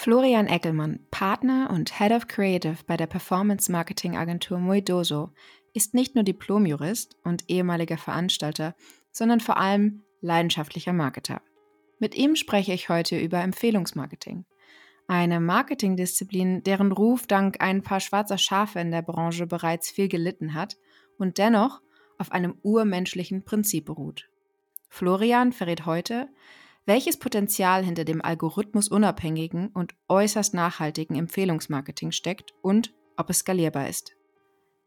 Florian Eckelmann, Partner und Head of Creative bei der Performance Marketing Agentur Moidoso, ist nicht nur Diplomjurist und ehemaliger Veranstalter, sondern vor allem leidenschaftlicher Marketer. Mit ihm spreche ich heute über Empfehlungsmarketing. Eine Marketingdisziplin, deren Ruf dank ein paar schwarzer Schafe in der Branche bereits viel gelitten hat und dennoch auf einem urmenschlichen Prinzip beruht. Florian verrät heute, welches Potenzial hinter dem algorithmusunabhängigen und äußerst nachhaltigen Empfehlungsmarketing steckt und ob es skalierbar ist.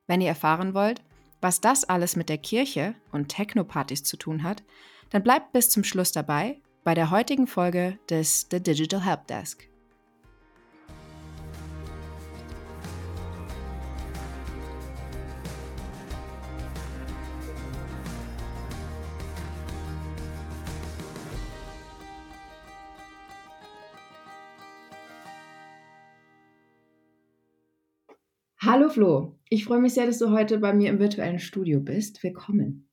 Wenn ihr erfahren wollt, was das alles mit der Kirche und Technopartys zu tun hat, dann bleibt bis zum Schluss dabei bei der heutigen Folge des The Digital Help Hallo Flo, ich freue mich sehr, dass du heute bei mir im virtuellen Studio bist. Willkommen.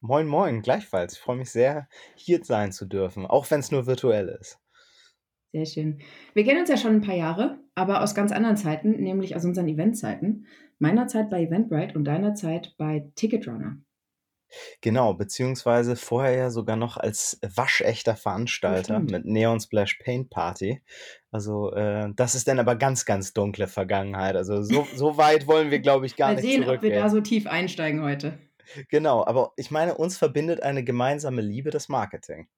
Moin, moin, gleichfalls. Ich freue mich sehr, hier sein zu dürfen, auch wenn es nur virtuell ist. Sehr schön. Wir kennen uns ja schon ein paar Jahre, aber aus ganz anderen Zeiten, nämlich aus unseren Eventzeiten. Meiner Zeit bei Eventbrite und deiner Zeit bei Ticketrunner. Genau, beziehungsweise vorher ja sogar noch als waschechter Veranstalter Stimmt. mit Neon Splash Paint Party. Also äh, das ist dann aber ganz, ganz dunkle Vergangenheit. Also so, so weit wollen wir, glaube ich, gar Mal nicht sehen, ob wir zurückgehen. da so tief einsteigen heute. Genau, aber ich meine, uns verbindet eine gemeinsame Liebe, das Marketing.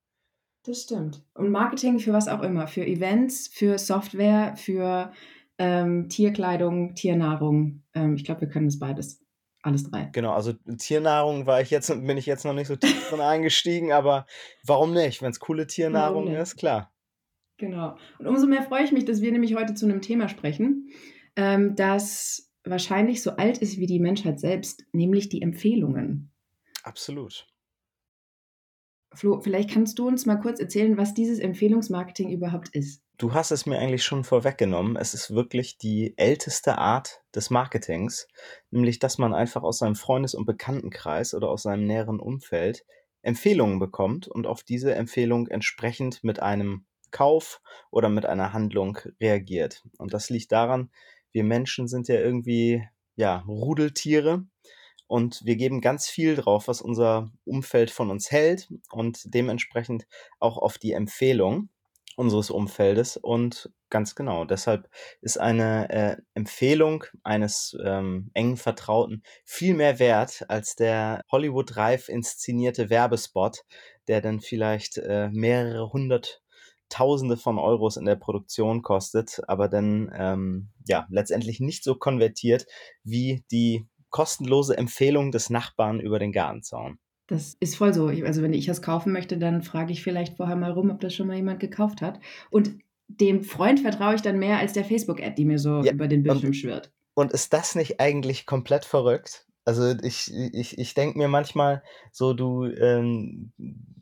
Das stimmt. Und Marketing für was auch immer. Für Events, für Software, für ähm, Tierkleidung, Tiernahrung. Ähm, ich glaube, wir können das beides. Alles drei. Genau, also Tiernahrung war ich jetzt, bin ich jetzt noch nicht so tief drin eingestiegen, aber warum nicht? Wenn es coole Tiernahrung ist, klar. Genau. Und umso mehr freue ich mich, dass wir nämlich heute zu einem Thema sprechen, ähm, das wahrscheinlich so alt ist wie die Menschheit selbst, nämlich die Empfehlungen. Absolut. Flo, vielleicht kannst du uns mal kurz erzählen, was dieses Empfehlungsmarketing überhaupt ist. Du hast es mir eigentlich schon vorweggenommen. Es ist wirklich die älteste Art des Marketings, nämlich dass man einfach aus seinem Freundes- und Bekanntenkreis oder aus seinem näheren Umfeld Empfehlungen bekommt und auf diese Empfehlung entsprechend mit einem Kauf oder mit einer Handlung reagiert. Und das liegt daran, wir Menschen sind ja irgendwie ja Rudeltiere und wir geben ganz viel drauf, was unser Umfeld von uns hält und dementsprechend auch auf die Empfehlung unseres Umfeldes. Und ganz genau, deshalb ist eine äh, Empfehlung eines ähm, engen Vertrauten viel mehr wert als der Hollywood-reif inszenierte Werbespot, der dann vielleicht äh, mehrere hundert Tausende von Euros in der Produktion kostet, aber dann ähm, ja letztendlich nicht so konvertiert wie die kostenlose Empfehlung des Nachbarn über den Gartenzaun. Das ist voll so. Also wenn ich das kaufen möchte, dann frage ich vielleicht vorher mal rum, ob das schon mal jemand gekauft hat. Und dem Freund vertraue ich dann mehr als der Facebook-Ad, die mir so Ja, über den und- Bildschirm schwirrt. Und ist das nicht eigentlich komplett verrückt? Also ich, ich, ich denke mir manchmal so, du, ähm,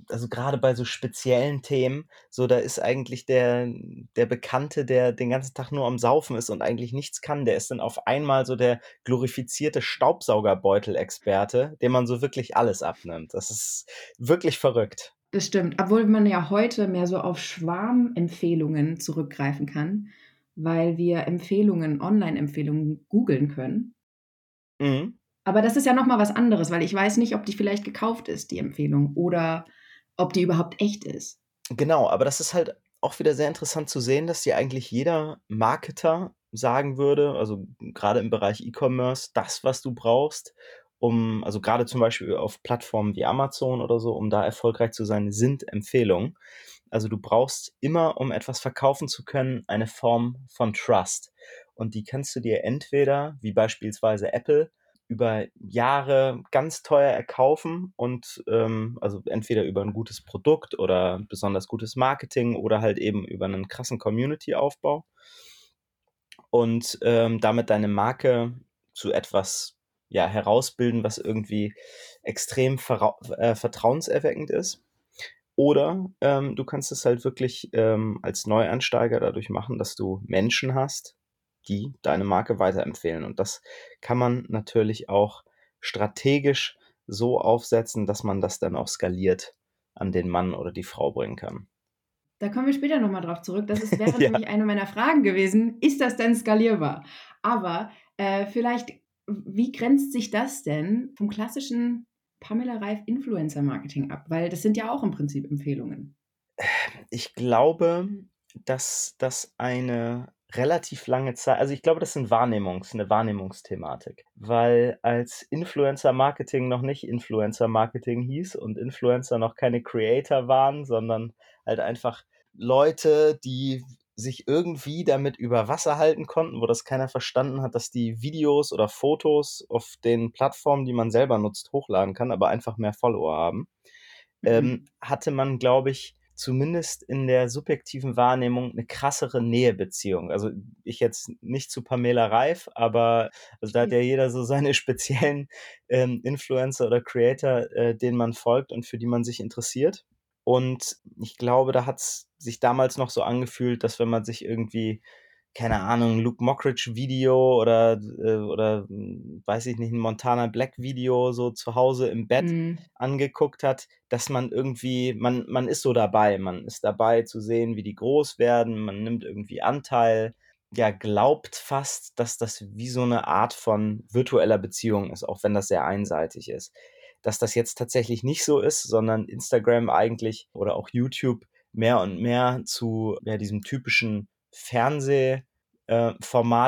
also gerade bei so speziellen Themen, so da ist eigentlich der, der Bekannte, der den ganzen Tag nur am Saufen ist und eigentlich nichts kann, der ist dann auf einmal so der glorifizierte Staubsaugerbeutel-Experte, dem man so wirklich alles abnimmt. Das ist wirklich verrückt. Das stimmt. Obwohl man ja heute mehr so auf Schwarmempfehlungen zurückgreifen kann, weil wir Empfehlungen, Online-Empfehlungen googeln können. Mhm. Aber das ist ja nochmal was anderes, weil ich weiß nicht, ob die vielleicht gekauft ist, die Empfehlung, oder ob die überhaupt echt ist. Genau, aber das ist halt auch wieder sehr interessant zu sehen, dass dir eigentlich jeder Marketer sagen würde, also gerade im Bereich E-Commerce, das, was du brauchst, um, also gerade zum Beispiel auf Plattformen wie Amazon oder so, um da erfolgreich zu sein, sind Empfehlungen. Also du brauchst immer, um etwas verkaufen zu können, eine Form von Trust. Und die kannst du dir entweder, wie beispielsweise Apple, über Jahre ganz teuer erkaufen und ähm, also entweder über ein gutes Produkt oder besonders gutes Marketing oder halt eben über einen krassen Community-Aufbau und ähm, damit deine Marke zu etwas ja, herausbilden, was irgendwie extrem äh, vertrauenserweckend ist. Oder ähm, du kannst es halt wirklich ähm, als Neuansteiger dadurch machen, dass du Menschen hast, die deine Marke weiterempfehlen. Und das kann man natürlich auch strategisch so aufsetzen, dass man das dann auch skaliert an den Mann oder die Frau bringen kann. da kommen wir später nochmal drauf zurück. Das ist, wäre ja. nämlich eine meiner Fragen gewesen. Ist das denn skalierbar? Aber äh, vielleicht, wie grenzt sich das denn vom klassischen Pamela Reif Influencer Marketing ab? Weil das sind ja auch im Prinzip Empfehlungen. Ich glaube, dass das eine relativ lange Zeit, also ich glaube, das ist ein Wahrnehmungs, eine Wahrnehmungsthematik, weil als Influencer Marketing noch nicht Influencer Marketing hieß und Influencer noch keine Creator waren, sondern halt einfach Leute, die sich irgendwie damit über Wasser halten konnten, wo das keiner verstanden hat, dass die Videos oder Fotos auf den Plattformen, die man selber nutzt, hochladen kann, aber einfach mehr Follower haben, mhm. ähm, hatte man, glaube ich, zumindest in der subjektiven Wahrnehmung eine krassere Nähebeziehung. Also ich jetzt nicht zu Pamela Reif, aber also da hat ja jeder so seine speziellen ähm, Influencer oder Creator, äh, denen man folgt und für die man sich interessiert. Und ich glaube, da hat es sich damals noch so angefühlt, dass wenn man sich irgendwie keine Ahnung, Luke Mockridge Video oder, äh, oder hm, weiß ich nicht, ein Montana Black Video so zu Hause im Bett mhm. angeguckt hat, dass man irgendwie, man, man ist so dabei, man ist dabei zu sehen, wie die groß werden, man nimmt irgendwie Anteil, ja, glaubt fast, dass das wie so eine Art von virtueller Beziehung ist, auch wenn das sehr einseitig ist. Dass das jetzt tatsächlich nicht so ist, sondern Instagram eigentlich oder auch YouTube mehr und mehr zu ja, diesem typischen Fernsehformat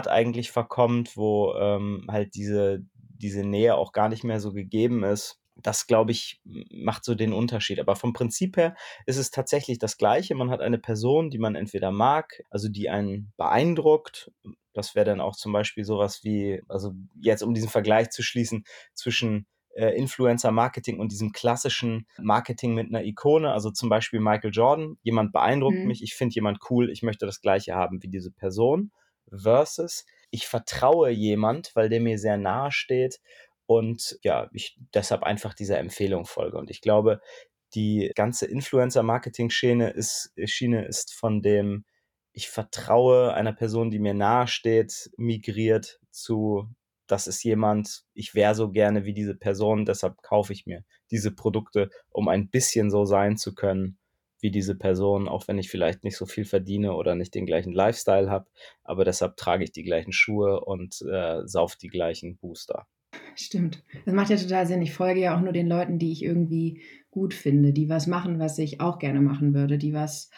äh, eigentlich verkommt, wo ähm, halt diese, diese Nähe auch gar nicht mehr so gegeben ist. Das, glaube ich, macht so den Unterschied. Aber vom Prinzip her ist es tatsächlich das Gleiche. Man hat eine Person, die man entweder mag, also die einen beeindruckt. Das wäre dann auch zum Beispiel sowas wie, also jetzt um diesen Vergleich zu schließen zwischen äh, Influencer-Marketing und diesem klassischen Marketing mit einer Ikone, also zum Beispiel Michael Jordan. Jemand beeindruckt mhm. mich, ich finde jemand cool, ich möchte das gleiche haben wie diese Person. Versus, ich vertraue jemand, weil der mir sehr nahe steht und ja, ich deshalb einfach dieser Empfehlung folge. Und ich glaube, die ganze Influencer-Marketing-Schiene ist, Schiene ist von dem, ich vertraue einer Person, die mir nahe steht, migriert zu das ist jemand, ich wäre so gerne wie diese Person, deshalb kaufe ich mir diese Produkte, um ein bisschen so sein zu können wie diese Person, auch wenn ich vielleicht nicht so viel verdiene oder nicht den gleichen Lifestyle habe, aber deshalb trage ich die gleichen Schuhe und äh, sauf die gleichen Booster. Stimmt. Das macht ja total Sinn. Ich folge ja auch nur den Leuten, die ich irgendwie gut finde, die was machen, was ich auch gerne machen würde, die was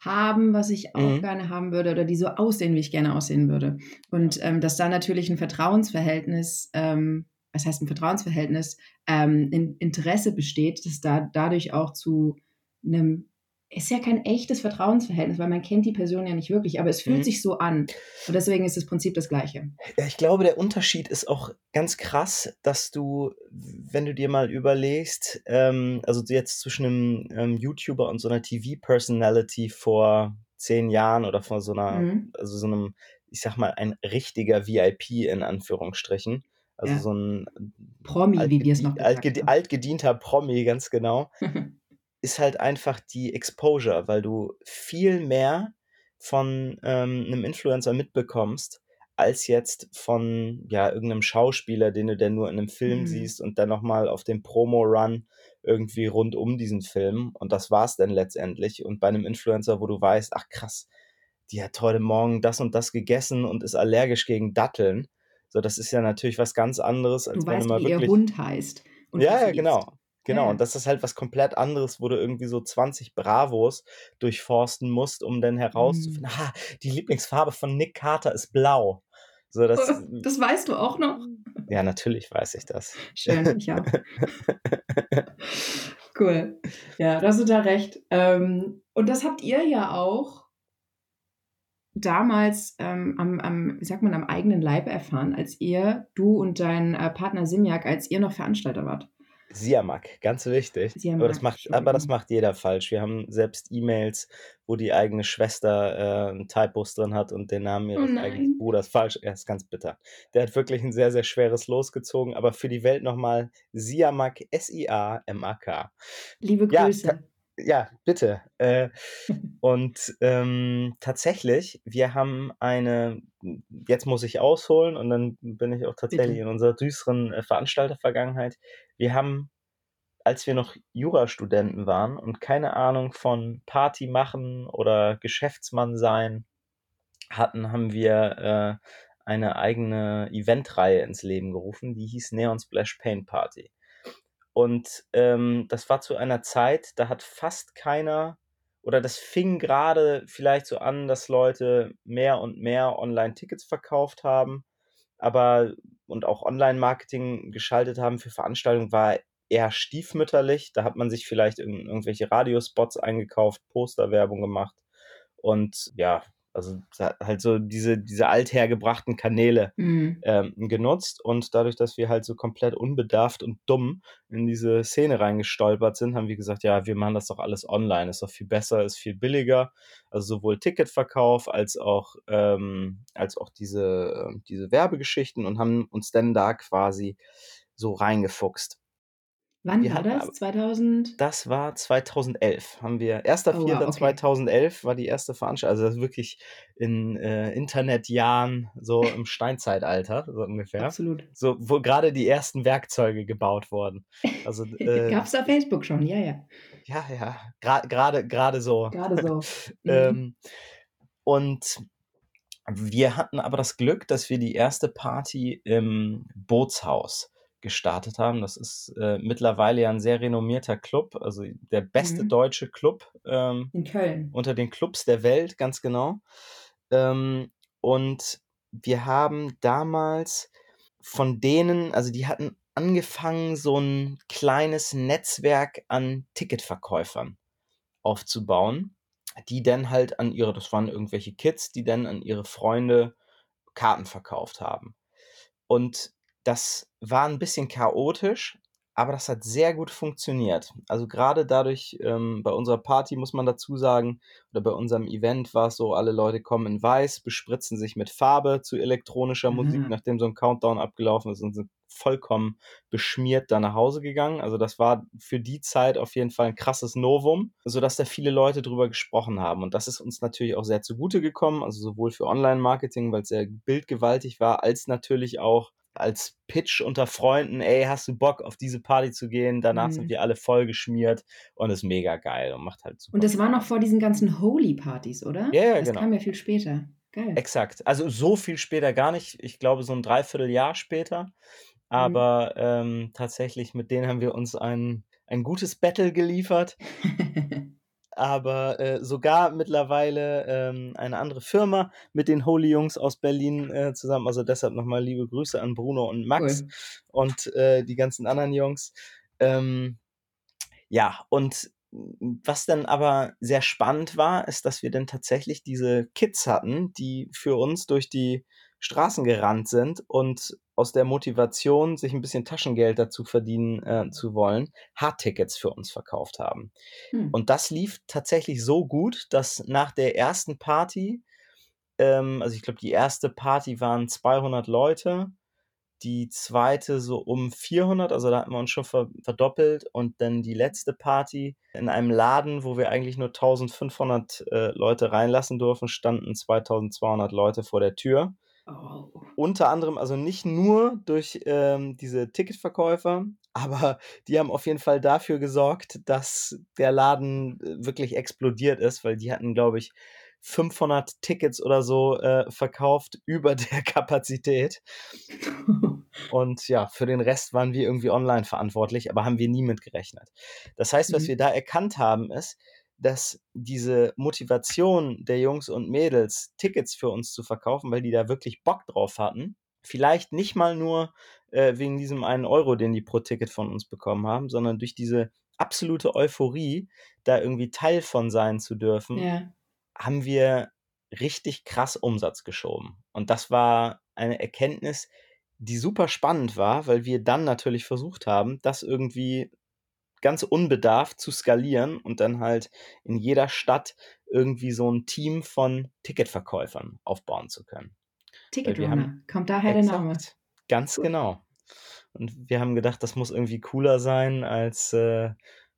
haben, was ich auch mhm. gerne haben würde oder die so aussehen, wie ich gerne aussehen würde. Und ähm, dass da natürlich ein Vertrauensverhältnis, ähm, was heißt ein Vertrauensverhältnis, ähm, in Interesse besteht, dass da dadurch auch zu einem ist ja kein echtes Vertrauensverhältnis, weil man kennt die Person ja nicht wirklich, aber es fühlt mhm. sich so an. Und deswegen ist das Prinzip das gleiche. Ja, ich glaube, der Unterschied ist auch ganz krass, dass du, wenn du dir mal überlegst, ähm, also jetzt zwischen einem ähm, YouTuber und so einer TV-Personality vor zehn Jahren oder vor so einer, mhm. also so einem, ich sag mal, ein richtiger VIP in Anführungsstrichen. Also ja. so ein Promi, wie wir es noch altged altgedienter Promi, ganz genau. ist halt einfach die Exposure, weil du viel mehr von ähm, einem Influencer mitbekommst, als jetzt von ja irgendeinem Schauspieler, den du denn nur in einem Film mhm. siehst und dann nochmal auf dem Promo-Run irgendwie rund um diesen Film. Und das war's dann letztendlich. Und bei einem Influencer, wo du weißt, ach krass, die hat heute Morgen das und das gegessen und ist allergisch gegen Datteln. So, das ist ja natürlich was ganz anderes, als du wenn weißt, du mal wie wirklich. Ihr Hund heißt. ja, ja, genau. Genau, ja. und das ist halt was komplett anderes, wo du irgendwie so 20 Bravos durchforsten musst, um dann herauszufinden, mhm. ah, die Lieblingsfarbe von Nick Carter ist blau. So, das, oh, das weißt du auch noch? Ja, natürlich weiß ich das. Schön, ich auch. cool. Ja, da hast du da recht. Ähm, und das habt ihr ja auch damals ähm, am, am, wie sagt man, am eigenen Leib erfahren, als ihr, du und dein äh, Partner Simjak, als ihr noch Veranstalter wart. Siamak, ganz wichtig. Siamak, aber, das macht, aber das macht jeder falsch. Wir haben selbst E-Mails, wo die eigene Schwester äh, Typos drin hat und den Namen ihres oh eigenen Bruders falsch. Er ist ganz bitter. Der hat wirklich ein sehr, sehr schweres losgezogen, aber für die Welt nochmal Siamak, S-I-A-M-A-K. Liebe Grüße. Ja, ja, bitte. Äh, und ähm, tatsächlich, wir haben eine, jetzt muss ich ausholen und dann bin ich auch tatsächlich bitte. in unserer düsteren äh, Veranstaltervergangenheit. Wir haben als wir noch Jurastudenten waren und keine Ahnung von Party machen oder Geschäftsmann sein hatten, haben wir äh, eine eigene Eventreihe ins Leben gerufen, die hieß Neon Splash Paint Party. Und ähm, das war zu einer Zeit, da hat fast keiner oder das fing gerade vielleicht so an, dass Leute mehr und mehr Online-Tickets verkauft haben, aber und auch Online-Marketing geschaltet haben für Veranstaltungen, war eher stiefmütterlich. Da hat man sich vielleicht irgendwelche Radiospots eingekauft, Posterwerbung gemacht und ja, also halt so diese, diese althergebrachten Kanäle mhm. ähm, genutzt. Und dadurch, dass wir halt so komplett unbedarft und dumm in diese Szene reingestolpert sind, haben wir gesagt, ja, wir machen das doch alles online. Ist doch viel besser, ist viel billiger. Also sowohl Ticketverkauf als auch, ähm, als auch diese, äh, diese Werbegeschichten und haben uns dann da quasi so reingefuchst. Wann wir war das? 2000? Das war 2011. Haben wir 1.4.2011 oh, wow, okay. war die erste Veranstaltung. Also das ist wirklich in äh, Internetjahren, so im Steinzeitalter, so ungefähr. Absolut. So, wo gerade die ersten Werkzeuge gebaut wurden. Also, äh, Gab es auf Facebook schon, ja, ja. Ja, ja. Gerade gerade so. Gerade so. Mhm. ähm, und wir hatten aber das Glück, dass wir die erste Party im Bootshaus gestartet haben. Das ist äh, mittlerweile ja ein sehr renommierter Club, also der beste mhm. deutsche Club ähm, in Köln. Unter den Clubs der Welt, ganz genau. Ähm, und wir haben damals von denen, also die hatten angefangen, so ein kleines Netzwerk an Ticketverkäufern aufzubauen, die dann halt an ihre, das waren irgendwelche Kids, die dann an ihre Freunde Karten verkauft haben. Und das war ein bisschen chaotisch, aber das hat sehr gut funktioniert. Also gerade dadurch, ähm, bei unserer Party muss man dazu sagen, oder bei unserem Event war es so, alle Leute kommen in weiß, bespritzen sich mit Farbe zu elektronischer mhm. Musik, nachdem so ein Countdown abgelaufen ist und sind vollkommen beschmiert da nach Hause gegangen. Also das war für die Zeit auf jeden Fall ein krasses Novum, sodass da viele Leute drüber gesprochen haben. Und das ist uns natürlich auch sehr zugute gekommen, also sowohl für Online-Marketing, weil es sehr bildgewaltig war, als natürlich auch als Pitch unter Freunden, ey, hast du Bock auf diese Party zu gehen? Danach mhm. sind wir alle voll geschmiert und ist mega geil und macht halt super. Und das war noch vor diesen ganzen Holy-Partys, oder? Ja, das genau. Das kam ja viel später. Geil. Exakt. Also so viel später gar nicht. Ich glaube so ein Dreivierteljahr später. Mhm. Aber mhm. ähm, tatsächlich mit denen haben wir uns ein, ein gutes Battle geliefert. aber äh, sogar mittlerweile ähm, eine andere Firma mit den Holy Jungs aus Berlin äh, zusammen. Also deshalb nochmal liebe Grüße an Bruno und Max cool. und äh, die ganzen anderen Jungs. Ähm, ja, und was dann aber sehr spannend war, ist, dass wir dann tatsächlich diese Kids hatten, die für uns durch die Straßen gerannt sind und aus der Motivation, sich ein bisschen Taschengeld dazu verdienen äh, zu wollen, Hardtickets für uns verkauft haben. Hm. Und das lief tatsächlich so gut, dass nach der ersten Party, ähm, also ich glaube, die erste Party waren 200 Leute, die zweite so um 400, also da hatten wir uns schon verdoppelt und dann die letzte Party in einem Laden, wo wir eigentlich nur 1500 äh, Leute reinlassen durften, standen 2200 Leute vor der Tür. Oh. Unter anderem, also nicht nur durch ähm, diese Ticketverkäufer, aber die haben auf jeden Fall dafür gesorgt, dass der Laden äh, wirklich explodiert ist, weil die hatten, glaube ich, 500 Tickets oder so äh, verkauft über der Kapazität. Und ja, für den Rest waren wir irgendwie online verantwortlich, aber haben wir nie mit gerechnet. Das heißt, was mhm. wir da erkannt haben, ist, dass diese Motivation der Jungs und Mädels, Tickets für uns zu verkaufen, weil die da wirklich Bock drauf hatten, vielleicht nicht mal nur äh, wegen diesem einen Euro, den die pro Ticket von uns bekommen haben, sondern durch diese absolute Euphorie, da irgendwie Teil von sein zu dürfen, ja. haben wir richtig krass Umsatz geschoben. Und das war eine Erkenntnis, die super spannend war, weil wir dann natürlich versucht haben, das irgendwie ganz unbedarft zu skalieren und dann halt in jeder Stadt irgendwie so ein Team von Ticketverkäufern aufbauen zu können. Ticketrunner, kommt daher der Name. Ganz Gut. genau. Und wir haben gedacht, das muss irgendwie cooler sein als äh,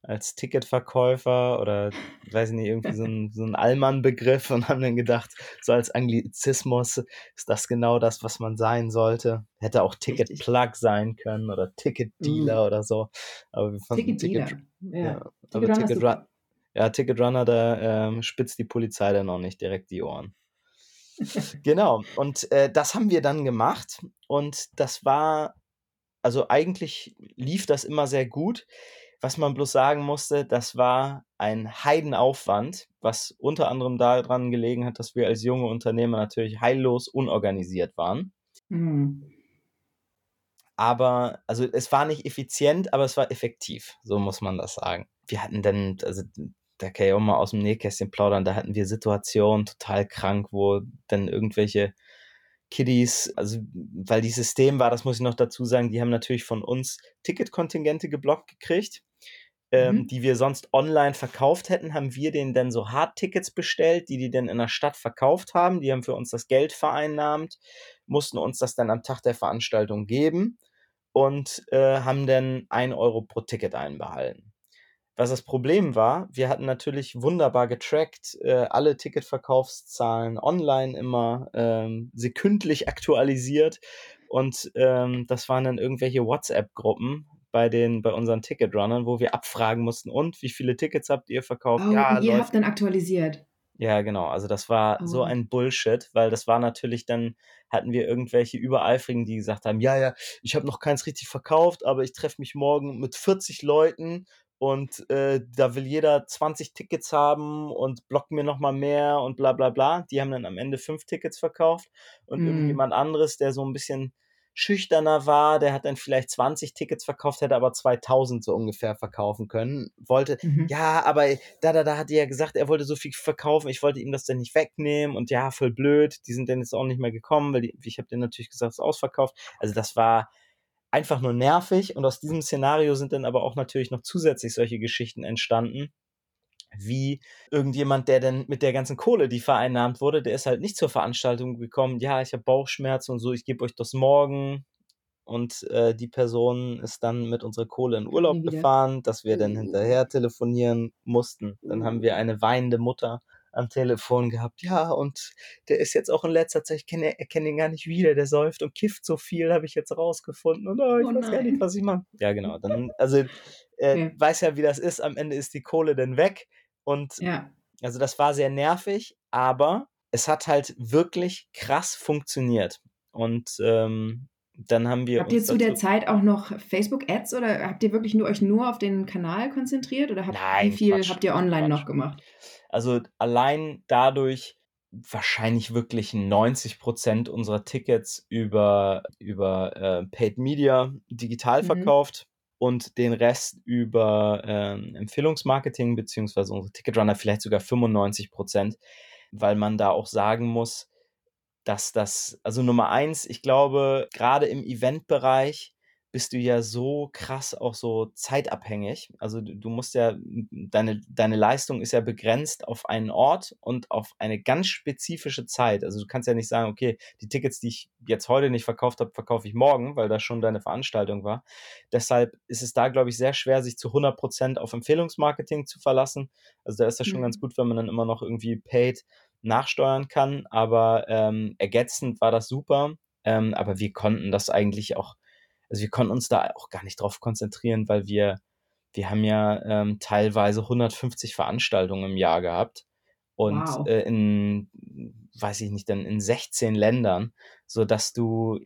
als Ticketverkäufer oder weiß ich nicht, irgendwie so ein, so ein Allmann-Begriff und haben dann gedacht, so als Anglizismus ist das genau das, was man sein sollte. Hätte auch Ticket-Plug sein können oder Ticket-Dealer uh. oder so. Aber wir fanden Ticket, Ticket, ja. ja aber Ticket, Run, ja, Ticket Runner, da ähm, spitzt die Polizei dann noch nicht direkt die Ohren. genau, und äh, das haben wir dann gemacht und das war, also eigentlich lief das immer sehr gut. Was man bloß sagen musste, das war ein Heidenaufwand, was unter anderem daran gelegen hat, dass wir als junge Unternehmer natürlich heillos unorganisiert waren. Mhm. Aber, also es war nicht effizient, aber es war effektiv, so muss man das sagen. Wir hatten dann, also da kann ich auch mal aus dem Nähkästchen plaudern, da hatten wir Situationen total krank, wo dann irgendwelche Kiddies, also weil dieses System war, das muss ich noch dazu sagen, die haben natürlich von uns Ticketkontingente geblockt gekriegt ähm, mhm. die wir sonst online verkauft hätten, haben wir denen dann so Hardtickets bestellt, die die dann in der Stadt verkauft haben. Die haben für uns das Geld vereinnahmt, mussten uns das dann am Tag der Veranstaltung geben und äh, haben dann ein Euro pro Ticket einbehalten. Was das Problem war, wir hatten natürlich wunderbar getrackt, äh, alle Ticketverkaufszahlen online immer ähm, sekündlich aktualisiert und ähm, das waren dann irgendwelche WhatsApp-Gruppen, bei den, bei unseren Ticketrunnern, wo wir abfragen mussten, und wie viele Tickets habt ihr verkauft? Oh, ja, und ihr läuft. habt dann aktualisiert. Ja, genau. Also das war oh. so ein Bullshit, weil das war natürlich dann, hatten wir irgendwelche Übereifrigen, die gesagt haben, ja, ja, ich habe noch keins richtig verkauft, aber ich treffe mich morgen mit 40 Leuten und äh, da will jeder 20 Tickets haben und blockt mir nochmal mehr und bla bla bla. Die haben dann am Ende fünf Tickets verkauft und mm. irgendjemand anderes, der so ein bisschen schüchterner war, der hat dann vielleicht 20 Tickets verkauft, hätte aber 2000 so ungefähr verkaufen können. Wollte, mhm. ja, aber da, da, da hat er ja gesagt, er wollte so viel verkaufen, ich wollte ihm das dann nicht wegnehmen und ja, voll blöd, die sind dann jetzt auch nicht mehr gekommen, weil die, ich habe denen natürlich gesagt, es ist ausverkauft. Also das war einfach nur nervig und aus diesem Szenario sind dann aber auch natürlich noch zusätzlich solche Geschichten entstanden wie irgendjemand, der denn mit der ganzen Kohle, die vereinnahmt wurde, der ist halt nicht zur Veranstaltung gekommen, ja, ich habe Bauchschmerzen und so, ich gebe euch das morgen. Und äh, die Person ist dann mit unserer Kohle in Urlaub gefahren, dass wir dann hinterher telefonieren mussten. Dann haben wir eine weinende Mutter am Telefon gehabt. Ja, und der ist jetzt auch in letzter Zeit, ich kenne, erkenne ihn gar nicht wieder, der säuft und kifft so viel, habe ich jetzt rausgefunden. Und oh, ich oh weiß gar nicht, was ich mache. Ja, genau. Dann, also, äh, ja. weiß ja, wie das ist. Am Ende ist die Kohle dann weg. Und ja. also das war sehr nervig, aber es hat halt wirklich krass funktioniert. Und ähm, dann haben wir. Habt ihr zu der Zeit auch noch Facebook-Ads oder habt ihr wirklich nur euch nur auf den Kanal konzentriert oder habt, Nein, wie viel Quatsch, habt ihr online Quatsch. noch gemacht? Also allein dadurch wahrscheinlich wirklich 90 Prozent unserer Tickets über, über äh, Paid Media digital mhm. verkauft und den Rest über ähm, Empfehlungsmarketing beziehungsweise unsere Ticketrunner vielleicht sogar 95 Prozent, weil man da auch sagen muss, dass das, also Nummer eins, ich glaube, gerade im Eventbereich bist du ja so krass auch so zeitabhängig. Also du, du, musst ja, deine, deine Leistung ist ja begrenzt auf einen Ort und auf eine ganz spezifische Zeit. Also du kannst ja nicht sagen, okay, die Tickets, die ich jetzt heute nicht verkauft habe, verkaufe ich morgen, weil das schon deine Veranstaltung war. Deshalb ist es da, glaube ich, sehr schwer, sich zu 100 Prozent auf Empfehlungsmarketing zu verlassen. Also da ist das schon mhm. ganz gut, wenn man dann immer noch irgendwie paid nachsteuern kann. Aber ähm, ergänzend war das super. Ähm, aber wir konnten das eigentlich auch also wir konnten uns da auch gar nicht drauf konzentrieren, weil wir, wir haben ja ähm, teilweise 150 Veranstaltungen im Jahr gehabt und wow. äh, in, weiß ich nicht, dann in 16 Ländern, so dass du,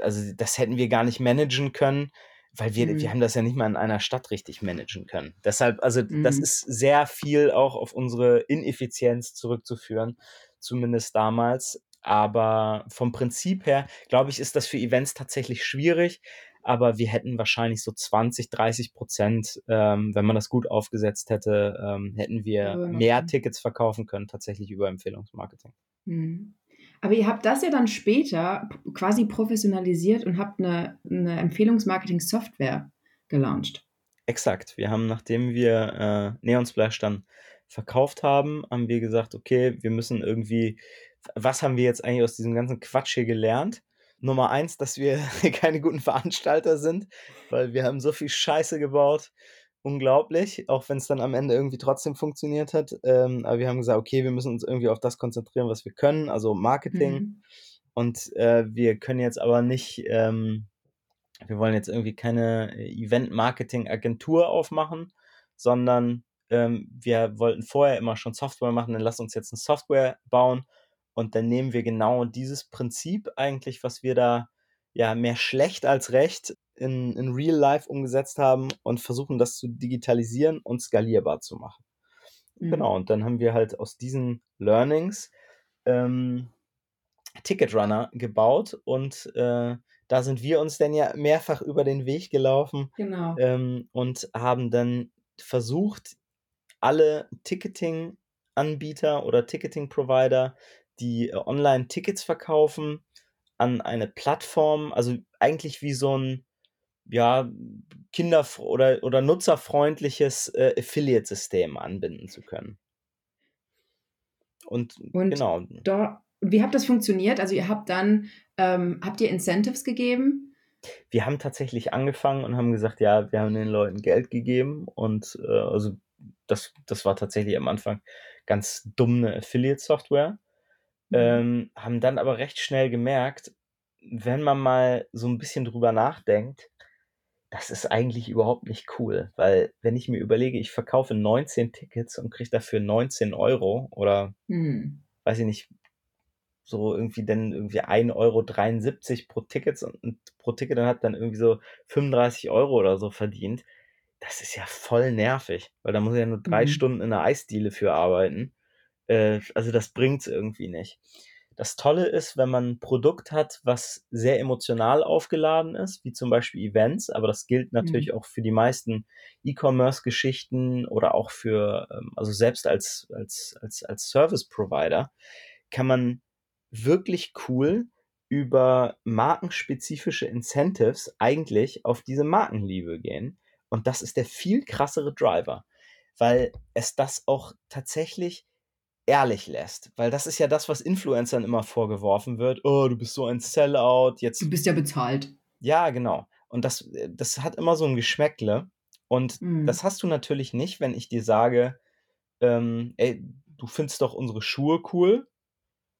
also das hätten wir gar nicht managen können, weil wir, mhm. wir haben das ja nicht mal in einer Stadt richtig managen können. Deshalb, also mhm. das ist sehr viel auch auf unsere Ineffizienz zurückzuführen, zumindest damals. Aber vom Prinzip her, glaube ich, ist das für Events tatsächlich schwierig, aber wir hätten wahrscheinlich so 20, 30 Prozent, ähm, wenn man das gut aufgesetzt hätte, ähm, hätten wir mehr Tickets verkaufen können, tatsächlich über Empfehlungsmarketing. Mhm. Aber ihr habt das ja dann später quasi professionalisiert und habt eine, eine Empfehlungsmarketing-Software gelauncht. Exakt. Wir haben, nachdem wir äh, Neon Splash dann verkauft haben, haben wir gesagt, okay, wir müssen irgendwie, was haben wir jetzt eigentlich aus diesem ganzen Quatsch hier gelernt? Nummer eins, dass wir keine guten Veranstalter sind, weil wir haben so viel Scheiße gebaut unglaublich, auch wenn es dann am Ende irgendwie trotzdem funktioniert hat. Ähm, aber wir haben gesagt, okay, wir müssen uns irgendwie auf das konzentrieren, was wir können, also Marketing. Mhm. Und äh, wir können jetzt aber nicht, ähm, wir wollen jetzt irgendwie keine Event-Marketing-Agentur aufmachen, sondern ähm, wir wollten vorher immer schon Software machen, dann lass uns jetzt eine Software bauen und dann nehmen wir genau dieses Prinzip eigentlich, was wir da ja mehr schlecht als recht in, in Real Life umgesetzt haben und versuchen das zu digitalisieren und skalierbar zu machen. Mhm. Genau, und dann haben wir halt aus diesen Learnings ähm, Ticket Runner gebaut und äh, da sind wir uns dann ja mehrfach über den Weg gelaufen genau. ähm, und haben dann versucht, alle Ticketing-Anbieter oder Ticketing-Provider, die äh, online Tickets verkaufen, an eine Plattform, also eigentlich wie so ein ja, kinder- oder, oder nutzerfreundliches äh, Affiliate-System anbinden zu können. Und, und genau. Da, wie hat das funktioniert? Also ihr habt dann, ähm, habt ihr Incentives gegeben? Wir haben tatsächlich angefangen und haben gesagt, ja, wir haben den Leuten Geld gegeben und äh, also das, das war tatsächlich am Anfang ganz dumm eine Affiliate-Software. Mhm. Ähm, haben dann aber recht schnell gemerkt, wenn man mal so ein bisschen drüber nachdenkt, das ist eigentlich überhaupt nicht cool, weil wenn ich mir überlege, ich verkaufe 19 Tickets und kriege dafür 19 Euro oder mhm. weiß ich nicht, so irgendwie dann irgendwie 1,73 Euro pro Ticket und, und pro Ticket dann hat dann irgendwie so 35 Euro oder so verdient das ist ja voll nervig, weil da muss ich ja nur drei mhm. Stunden in der Eisdiele für arbeiten. Äh, also das bringt's irgendwie nicht. Das Tolle ist, wenn man ein Produkt hat, was sehr emotional aufgeladen ist, wie zum Beispiel Events, aber das gilt natürlich mhm. auch für die meisten E-Commerce-Geschichten oder auch für, ähm, also selbst als, als, als, als Service-Provider, kann man wirklich cool über markenspezifische Incentives eigentlich auf diese Markenliebe gehen und das ist der viel krassere Driver, weil es das auch tatsächlich ehrlich lässt. Weil das ist ja das, was Influencern immer vorgeworfen wird. Oh, du bist so ein Sellout. Jetzt. Du bist ja bezahlt. Ja, genau. Und das, äh, das hat immer so ein Geschmäckle. Und mhm. das hast du natürlich nicht, wenn ich dir sage, ähm, ey, du findest doch unsere Schuhe cool.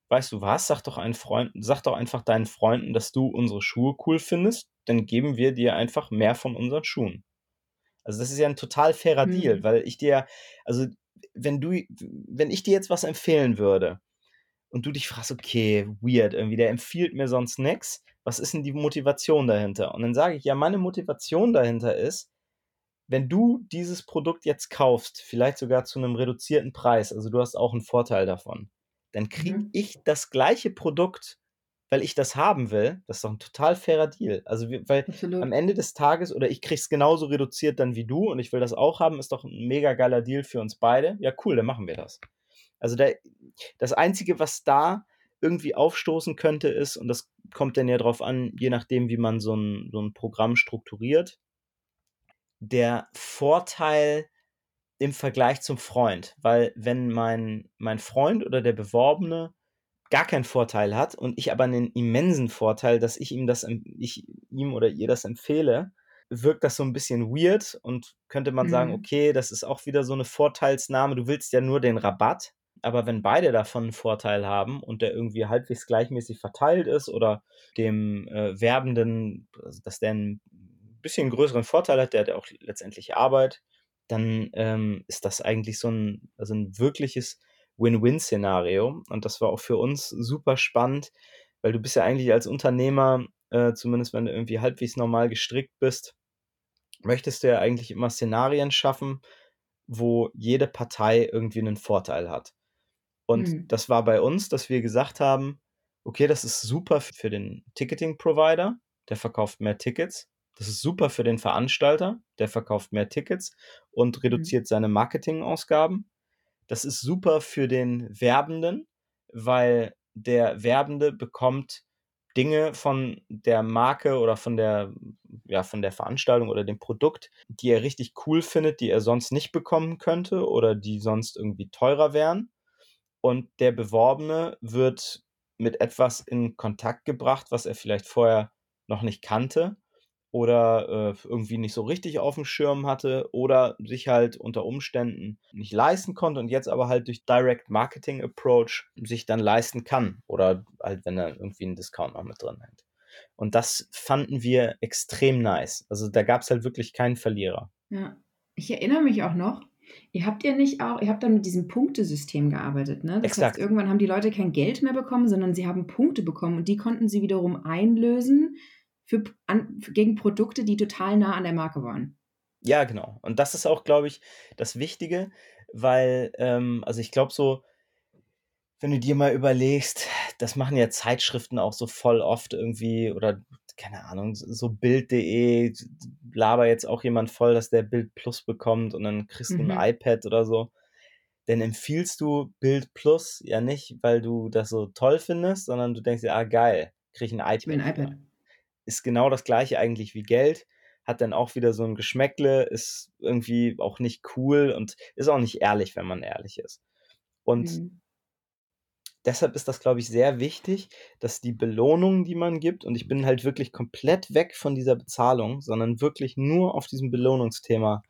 Weißt du was? Sag doch einen Freund, sag doch einfach deinen Freunden, dass du unsere Schuhe cool findest. Dann geben wir dir einfach mehr von unseren Schuhen. Also das ist ja ein total fairer mhm. Deal, weil ich dir, also wenn du, wenn ich dir jetzt was empfehlen würde und du dich fragst, okay, weird, irgendwie, der empfiehlt mir sonst nichts, was ist denn die Motivation dahinter? Und dann sage ich, ja, meine Motivation dahinter ist, wenn du dieses Produkt jetzt kaufst, vielleicht sogar zu einem reduzierten Preis, also du hast auch einen Vorteil davon, dann kriege mhm. ich das gleiche Produkt weil ich das haben will, das ist doch ein total fairer Deal. Also, weil Absolut. am Ende des Tages, oder ich krieg's genauso reduziert dann wie du und ich will das auch haben, ist doch ein mega geiler Deal für uns beide. Ja, cool, dann machen wir das. Also, der, das Einzige, was da irgendwie aufstoßen könnte, ist, und das kommt dann ja drauf an, je nachdem, wie man so ein, so ein Programm strukturiert, der Vorteil im Vergleich zum Freund. Weil, wenn mein, mein Freund oder der Beworbene gar keinen Vorteil hat und ich aber einen immensen Vorteil, dass ich ihm das, ich ihm oder ihr das empfehle, wirkt das so ein bisschen weird und könnte man mhm. sagen, okay, das ist auch wieder so eine Vorteilsnahme. Du willst ja nur den Rabatt, aber wenn beide davon einen Vorteil haben und der irgendwie halbwegs gleichmäßig verteilt ist oder dem äh, Werbenden, also dass der ein bisschen größeren Vorteil hat, der hat ja auch letztendlich Arbeit, dann ähm, ist das eigentlich so ein, also ein wirkliches Win-Win-Szenario. Und das war auch für uns super spannend, weil du bist ja eigentlich als Unternehmer, äh, zumindest wenn du irgendwie halbwegs normal gestrickt bist, möchtest du ja eigentlich immer Szenarien schaffen, wo jede Partei irgendwie einen Vorteil hat. Und mhm. das war bei uns, dass wir gesagt haben, okay, das ist super für den Ticketing-Provider, der verkauft mehr Tickets. Das ist super für den Veranstalter, der verkauft mehr Tickets und mhm. reduziert mhm. seine Marketingausgaben. Das ist super für den Werbenden, weil der Werbende bekommt Dinge von der Marke oder von der, ja, von der Veranstaltung oder dem Produkt, die er richtig cool findet, die er sonst nicht bekommen könnte oder die sonst irgendwie teurer wären. Und der Beworbene wird mit etwas in Kontakt gebracht, was er vielleicht vorher noch nicht kannte oder äh, irgendwie nicht so richtig auf dem Schirm hatte oder sich halt unter Umständen nicht leisten konnte und jetzt aber halt durch Direct Marketing Approach sich dann leisten kann oder halt, wenn er irgendwie einen Discount noch mit drin hat. Und das fanden wir extrem nice. Also da gab es halt wirklich keinen Verlierer. Ja, ich erinnere mich auch noch, Ihr habt ja nicht auch, ihr habt dann mit diesem Punktesystem gearbeitet, ne? Das Exakt. heißt, irgendwann haben die Leute kein Geld mehr bekommen, sondern sie haben Punkte bekommen und die konnten sie wiederum einlösen für, an, gegen Produkte, die total nah an der Marke waren. Ja, genau. Und das ist auch, glaube ich, das Wichtige, weil, ähm, also ich glaube so, wenn du dir mal überlegst, das machen ja Zeitschriften auch so voll oft irgendwie oder keine Ahnung, so Bild.de laber jetzt auch jemand voll, dass der Bild Plus bekommt und dann kriegst du mhm. ein iPad oder so. Dann empfiehlst du Bild Plus ja nicht, weil du das so toll findest, sondern du denkst dir, ah geil, krieg ich ein iPad. Ich will ein iPad. Ist genau das gleiche eigentlich wie Geld, hat dann auch wieder so ein Geschmäckle, ist irgendwie auch nicht cool und ist auch nicht ehrlich, wenn man ehrlich ist. Und mhm deshalb ist das, glaube ich, sehr wichtig, dass die Belohnung, die man gibt, und ich bin halt wirklich komplett weg von dieser Bezahlung, sondern wirklich nur auf diesem Belohnungsthema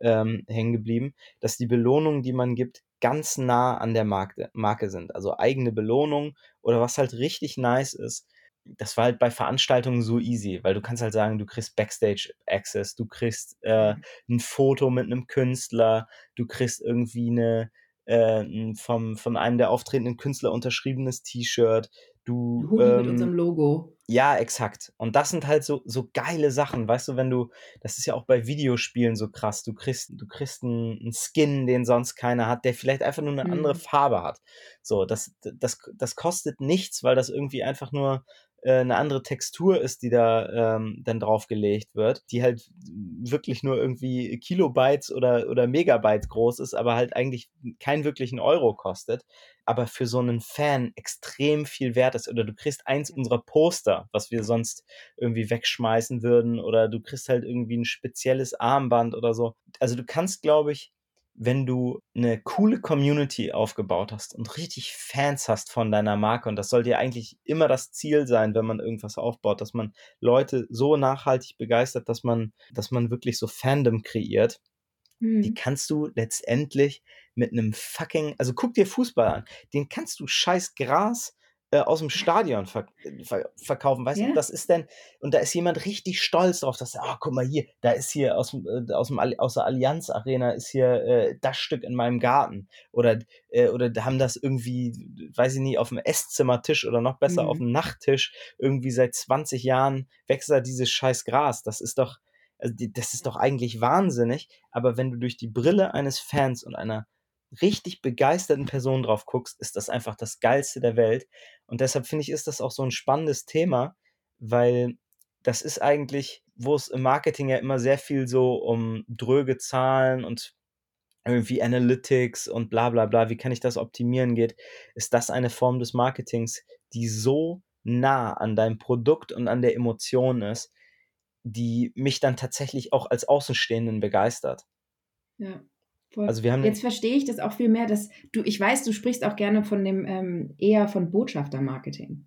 ähm, hängen geblieben, dass die Belohnungen, die man gibt, ganz nah an der Marke, Marke sind. Also eigene Belohnung oder was halt richtig nice ist. Das war halt bei Veranstaltungen so easy, weil du kannst halt sagen, du kriegst Backstage Access, du kriegst äh, mhm. ein Foto mit einem Künstler, du kriegst irgendwie eine, äh, vom, von einem der auftretenden Künstler unterschriebenes T-Shirt. Du, Hoodie ähm, mit unserem Logo. Ja, exakt. Und das sind halt so, so geile Sachen, weißt du, wenn du, das ist ja auch bei Videospielen so krass, du kriegst, du kriegst einen, einen Skin, den sonst keiner hat, der vielleicht einfach nur eine mhm. andere Farbe hat. So, das, das, das kostet nichts, weil das irgendwie einfach nur eine andere Textur ist, die da ähm, dann draufgelegt wird, die halt wirklich nur irgendwie Kilobytes oder, oder Megabytes groß ist, aber halt eigentlich keinen wirklichen Euro kostet, aber für so einen Fan extrem viel wert ist. Oder du kriegst eins unserer Poster, was wir sonst irgendwie wegschmeißen würden, oder du kriegst halt irgendwie ein spezielles Armband oder so. Also du kannst, glaube ich, wenn du eine coole Community aufgebaut hast und richtig Fans hast von deiner Marke, und das sollte ja eigentlich immer das Ziel sein, wenn man irgendwas aufbaut, dass man Leute so nachhaltig begeistert, dass man, dass man wirklich so Fandom kreiert, mhm. die kannst du letztendlich mit einem fucking, also guck dir Fußball an, den kannst du scheiß Gras äh, aus dem Stadion ver ver verkaufen. Weißt yeah. du, das ist denn, und da ist jemand richtig stolz drauf, dass, ah, oh, guck mal hier, da ist hier aus, äh, aus, dem, aus der Allianz Arena ist hier äh, das Stück in meinem Garten. Oder, äh, oder haben das irgendwie, weiß ich nicht, auf dem Esszimmertisch oder noch besser mhm. auf dem Nachttisch irgendwie seit 20 Jahren wächst da dieses scheiß Gras. Das ist doch, also das ist doch eigentlich wahnsinnig. Aber wenn du durch die Brille eines Fans und einer richtig begeisterten Person drauf guckst, ist das einfach das Geilste der Welt. Und deshalb finde ich, ist das auch so ein spannendes Thema, weil das ist eigentlich, wo es im Marketing ja immer sehr viel so um dröge Zahlen und irgendwie Analytics und bla bla bla, wie kann ich das optimieren geht, ist das eine Form des Marketings, die so nah an deinem Produkt und an der Emotion ist, die mich dann tatsächlich auch als Außenstehenden begeistert. Ja. Also wir haben Jetzt verstehe ich das auch viel mehr, dass du, ich weiß, du sprichst auch gerne von dem ähm, eher von Botschaftermarketing.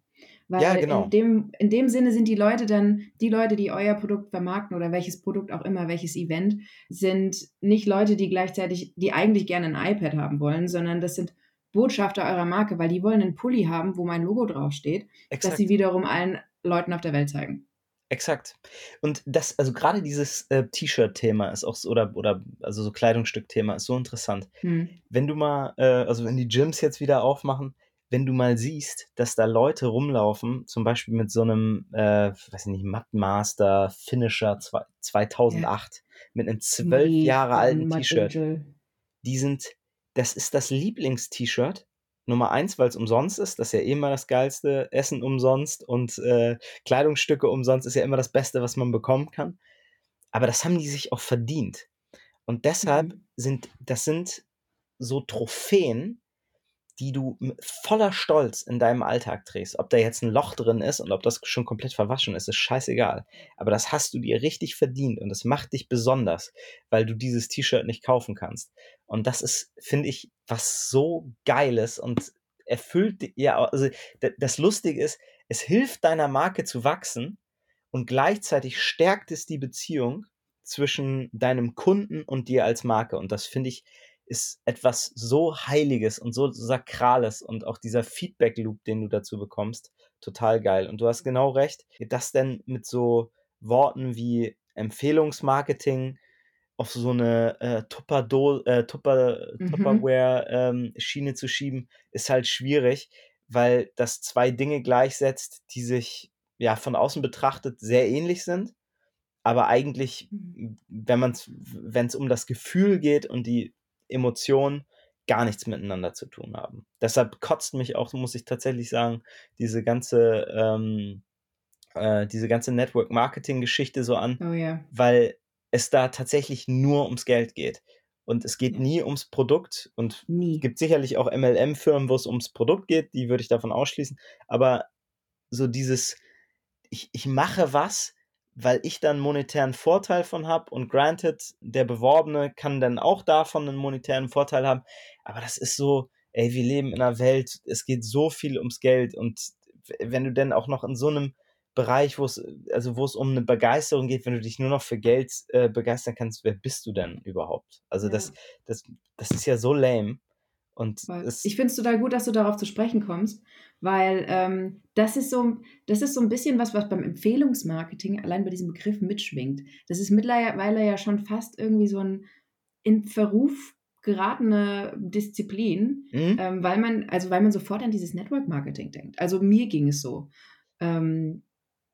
Weil ja, genau. in, dem, in dem Sinne sind die Leute dann, die Leute, die euer Produkt vermarkten oder welches Produkt auch immer, welches Event, sind nicht Leute, die gleichzeitig, die eigentlich gerne ein iPad haben wollen, sondern das sind Botschafter eurer Marke, weil die wollen einen Pulli haben, wo mein Logo draufsteht, Exakt. dass sie wiederum allen Leuten auf der Welt zeigen. Exakt. Und das, also gerade dieses äh, T-Shirt-Thema ist auch so, oder, oder also so Kleidungsstück-Thema ist so interessant. Hm. Wenn du mal, äh, also wenn die Gyms jetzt wieder aufmachen, wenn du mal siehst, dass da Leute rumlaufen, zum Beispiel mit so einem, äh, weiß ich nicht, Mattmaster Finisher 2008, ja. mit einem zwölf Jahre alten T-Shirt, die sind, das ist das Lieblings-T-Shirt Nummer eins, weil es umsonst ist, das ist ja eh immer das Geilste. Essen umsonst und äh, Kleidungsstücke umsonst ist ja immer das Beste, was man bekommen kann. Aber das haben die sich auch verdient. Und deshalb mhm. sind, das sind so Trophäen, die du voller Stolz in deinem Alltag trägst. Ob da jetzt ein Loch drin ist und ob das schon komplett verwaschen ist, ist scheißegal. Aber das hast du dir richtig verdient und das macht dich besonders, weil du dieses T-Shirt nicht kaufen kannst. Und das ist, finde ich, was so Geiles und erfüllt, ja, also das Lustige ist, es hilft deiner Marke zu wachsen und gleichzeitig stärkt es die Beziehung zwischen deinem Kunden und dir als Marke. Und das finde ich ist etwas so Heiliges und so Sakrales und auch dieser Feedback-Loop, den du dazu bekommst, total geil. Und du hast genau recht, das denn mit so Worten wie Empfehlungsmarketing auf so eine äh, Tupper äh, Tupper mhm. Tupperware-Schiene ähm, zu schieben, ist halt schwierig, weil das zwei Dinge gleichsetzt, die sich ja von außen betrachtet sehr ähnlich sind, aber eigentlich, mhm. wenn man wenn es um das Gefühl geht und die Emotionen gar nichts miteinander zu tun haben. Deshalb kotzt mich auch, muss ich tatsächlich sagen, diese ganze, ähm, äh, diese ganze Network-Marketing-Geschichte so an, oh, yeah. weil es da tatsächlich nur ums Geld geht. Und es geht nie ums Produkt. Und es gibt sicherlich auch MLM-Firmen, wo es ums Produkt geht, die würde ich davon ausschließen. Aber so dieses, ich, ich mache was, weil ich dann monetären Vorteil von habe und granted, der Beworbene kann dann auch davon einen monetären Vorteil haben. Aber das ist so, ey, wir leben in einer Welt, es geht so viel ums Geld und wenn du denn auch noch in so einem Bereich, wo es, also wo es um eine Begeisterung geht, wenn du dich nur noch für Geld äh, begeistern kannst, wer bist du denn überhaupt? Also ja. das, das, das ist ja so lame. Und ich finde es total gut, dass du darauf zu sprechen kommst, weil ähm, das, ist so, das ist so ein bisschen was, was beim Empfehlungsmarketing allein bei diesem Begriff mitschwingt. Das ist mittlerweile ja schon fast irgendwie so ein in Verruf geratene Disziplin, mhm. ähm, weil man, also weil man sofort an dieses Network Marketing denkt. Also mir ging es so. Ähm,